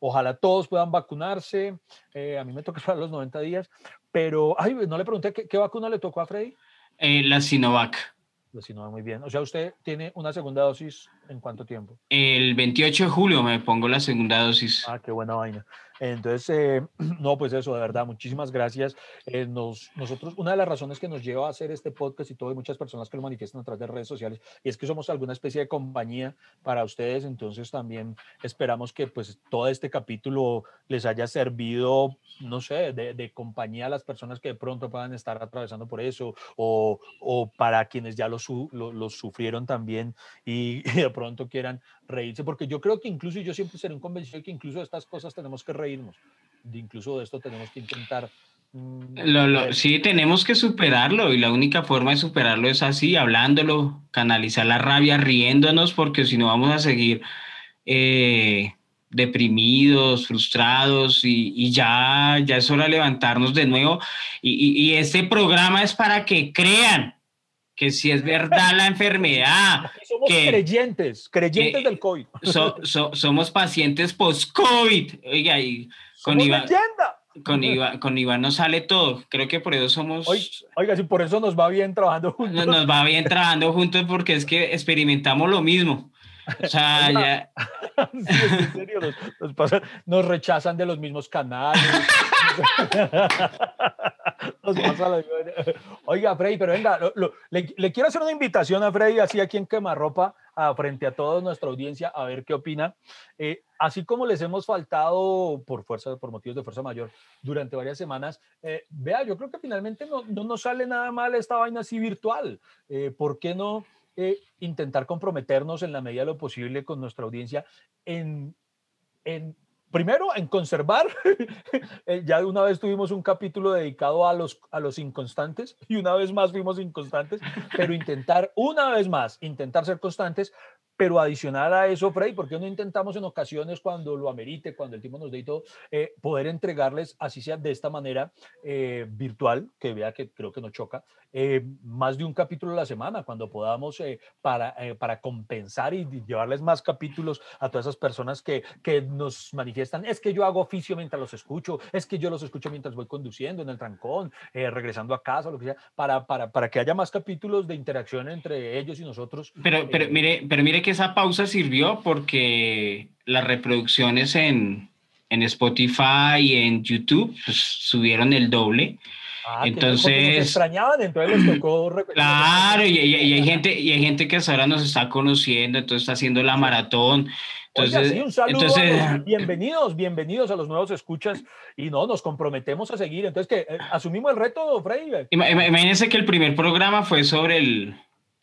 S2: Ojalá todos puedan vacunarse. eh, a mí me toca esperar los 90 días, pero, ay, no le pregunté qué, qué vacuna le tocó a Freddy.
S1: Eh, la Sinovac.
S2: Pues si no, muy bien. O sea, usted tiene una segunda dosis en cuánto tiempo?
S1: El 28 de julio me pongo la segunda dosis.
S2: Ah, qué buena vaina. Entonces, eh, no, pues eso, de verdad, muchísimas gracias. Eh, nos, nosotros, una de las razones que nos lleva a hacer este podcast y todo, hay muchas personas que lo manifiestan a través de redes sociales, y es que somos alguna especie de compañía para ustedes, entonces también esperamos que pues todo este capítulo les haya servido, no sé, de, de compañía a las personas que de pronto puedan estar atravesando por eso, o, o para quienes ya lo, su- lo, lo sufrieron también y, y de pronto quieran reírse, porque yo creo que incluso, y yo siempre seré un convencido de que incluso estas cosas tenemos que reírnos, de incluso de esto tenemos que intentar... mm,
S1: Lo- lo-
S2: ver-
S1: sí, tenemos que superarlo y la única forma de superarlo es así, hablándolo, canalizar la rabia, riéndonos, porque si no vamos a seguir eh, deprimidos, frustrados y, y ya, ya es hora de levantarnos de nuevo. Y, y- y este programa es para que crean que si es verdad la enfermedad,
S2: somos
S1: que-
S2: creyentes, creyentes
S1: que-
S2: del COVID.
S1: so- so- somos pacientes post-COVID. Oiga, y con
S2: Somos
S1: Iván,
S2: leyenda.
S1: con, Iván, con Iván nos sale todo. Creo que por eso somos...
S2: Oiga, Oiga, si por eso nos va bien trabajando juntos.
S1: nos, nos va bien trabajando juntos porque es que experimentamos lo mismo. O sea, ya,
S2: Sí, en serio, nos, nos pasa- nos rechazan de los mismos canales. Oiga, Freddy, pero venga, le, quiero hacer una invitación a Freddy, así aquí en Quemarropa, a, frente a toda nuestra audiencia, a ver qué opina. Eh, así como les hemos faltado por fuerza, por motivos de fuerza mayor, durante varias semanas, eh, vea, yo creo que finalmente no, no nos sale nada mal esta vaina así virtual. Eh, ¿Por qué no intentar comprometernos en la medida de lo posible con nuestra audiencia en, en primero en conservar, eh, ya una vez tuvimos un capítulo dedicado a los, a los inconstantes y una vez más fuimos inconstantes, pero intentar una vez más, intentar ser constantes, pero adicional a eso, Freddy, ¿por qué no intentamos en ocasiones cuando lo amerite, cuando el tiempo nos dé y todo, eh, poder entregarles, así sea de esta manera eh, virtual, que vea que creo que no choca, eh, más de un capítulo a la semana, cuando podamos, para, para compensar y llevarles más capítulos a todas esas personas que, que nos manifiestan, es que yo hago oficio mientras los escucho, es que yo los escucho mientras voy conduciendo en el trancón, regresando a casa, lo que sea, para, para, para que haya más capítulos de interacción entre ellos y nosotros.
S1: Pero, pero mire, pero mire que esa pausa sirvió porque las reproducciones en, en Spotify y en YouTube pues, subieron el doble. Ah, entonces
S2: extrañaban, entonces les tocó
S1: Claro, y, hay gente y hay gente que ahora nos está conociendo, entonces está haciendo la maratón. Entonces,
S2: un saludo entonces, bienvenidos, bienvenidos a los nuevos escuchas y no, nos comprometemos a seguir. Entonces, que eh, asumimos el reto, Freddy.
S1: Imagínense que el primer programa fue sobre el,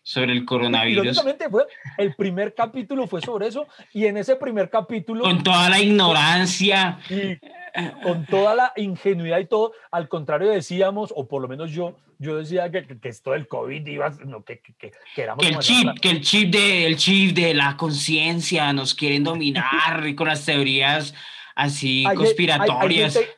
S1: sobre el coronavirus.
S2: fue, el primer capítulo fue sobre eso y en ese primer capítulo...
S1: Con toda la ignorancia.
S2: Y con toda la ingenuidad y todo, al contrario decíamos, o por lo menos yo, yo decía que, que, esto del COVID iba, no, que, que, que, éramos
S1: que el chip, que el chip de, el chip de la conciencia nos quieren dominar y con las teorías así conspiratorias
S2: hay gente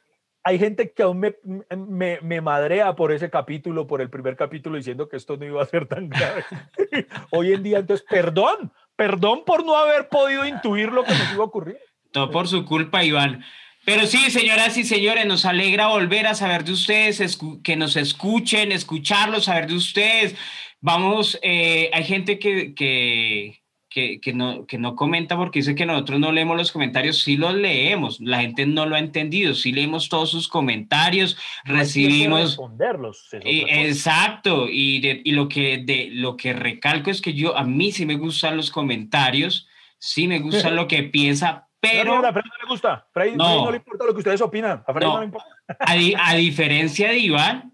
S2: que aún me, me, me, madrea por ese capítulo, por el primer capítulo, diciendo que esto no iba a ser tan grave. Hoy en día, entonces, perdón, perdón por no haber podido intuir lo que nos iba a ocurrir.
S1: Todo por su culpa, Iván. Pero sí, señoras y señores, nos alegra volver a saber de ustedes, que nos escuchen, escucharlos, saber de ustedes. Vamos, eh, hay gente que, que, que, que, no, que no comenta porque dice que nosotros no leemos los comentarios, sí los leemos, la gente no lo ha entendido, sí leemos todos sus comentarios, recibimos...
S2: Responderlos.
S1: exacto, y, de, y lo, que, de, lo que recalco es que yo, a mí sí me gustan los comentarios, sí me gusta lo que piensa, pero...
S2: No, a Freddy no le gusta, Freddy no, no, le importa lo que ustedes opinan, a Freddy no, le importa.
S1: A, a diferencia de Iván,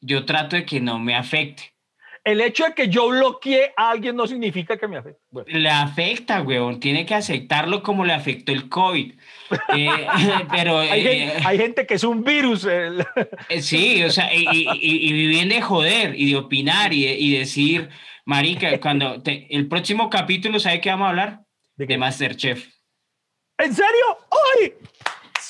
S1: yo trato de que no me afecte
S2: el hecho de que yo bloquee a alguien no significa que me afecte.
S1: Le afecta, weón. Tiene que aceptarlo como le afectó el COVID. Eh, pero
S2: eh, hay, gente, que es un virus.
S1: Eh, sí, o sea, y, y, viven de joder y de opinar y, decir, marica, cuando el próximo capítulo, ¿sabe qué vamos a hablar? De, de Masterchef.
S2: ¿En serio? ¡Hoy!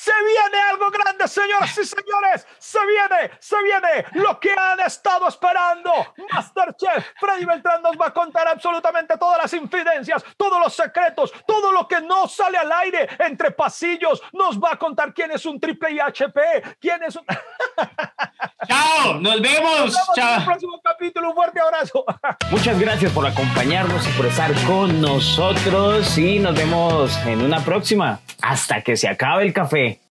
S2: Se viene algo grande, señoras y señores. Se viene, se viene lo que han estado esperando. Masterchef, Freddy Beltrán nos va a contar absolutamente todas las infidencias, todos los secretos, todo lo que no sale al aire entre pasillos. Nos va a contar quién es un triple IHP, quién es un...
S1: Chao, nos vemos. Chao.
S2: En el próximo capítulo, un fuerte abrazo.
S1: Muchas gracias por acompañarnos y por estar con nosotros y nos vemos en una próxima. Hasta que se acabe el café.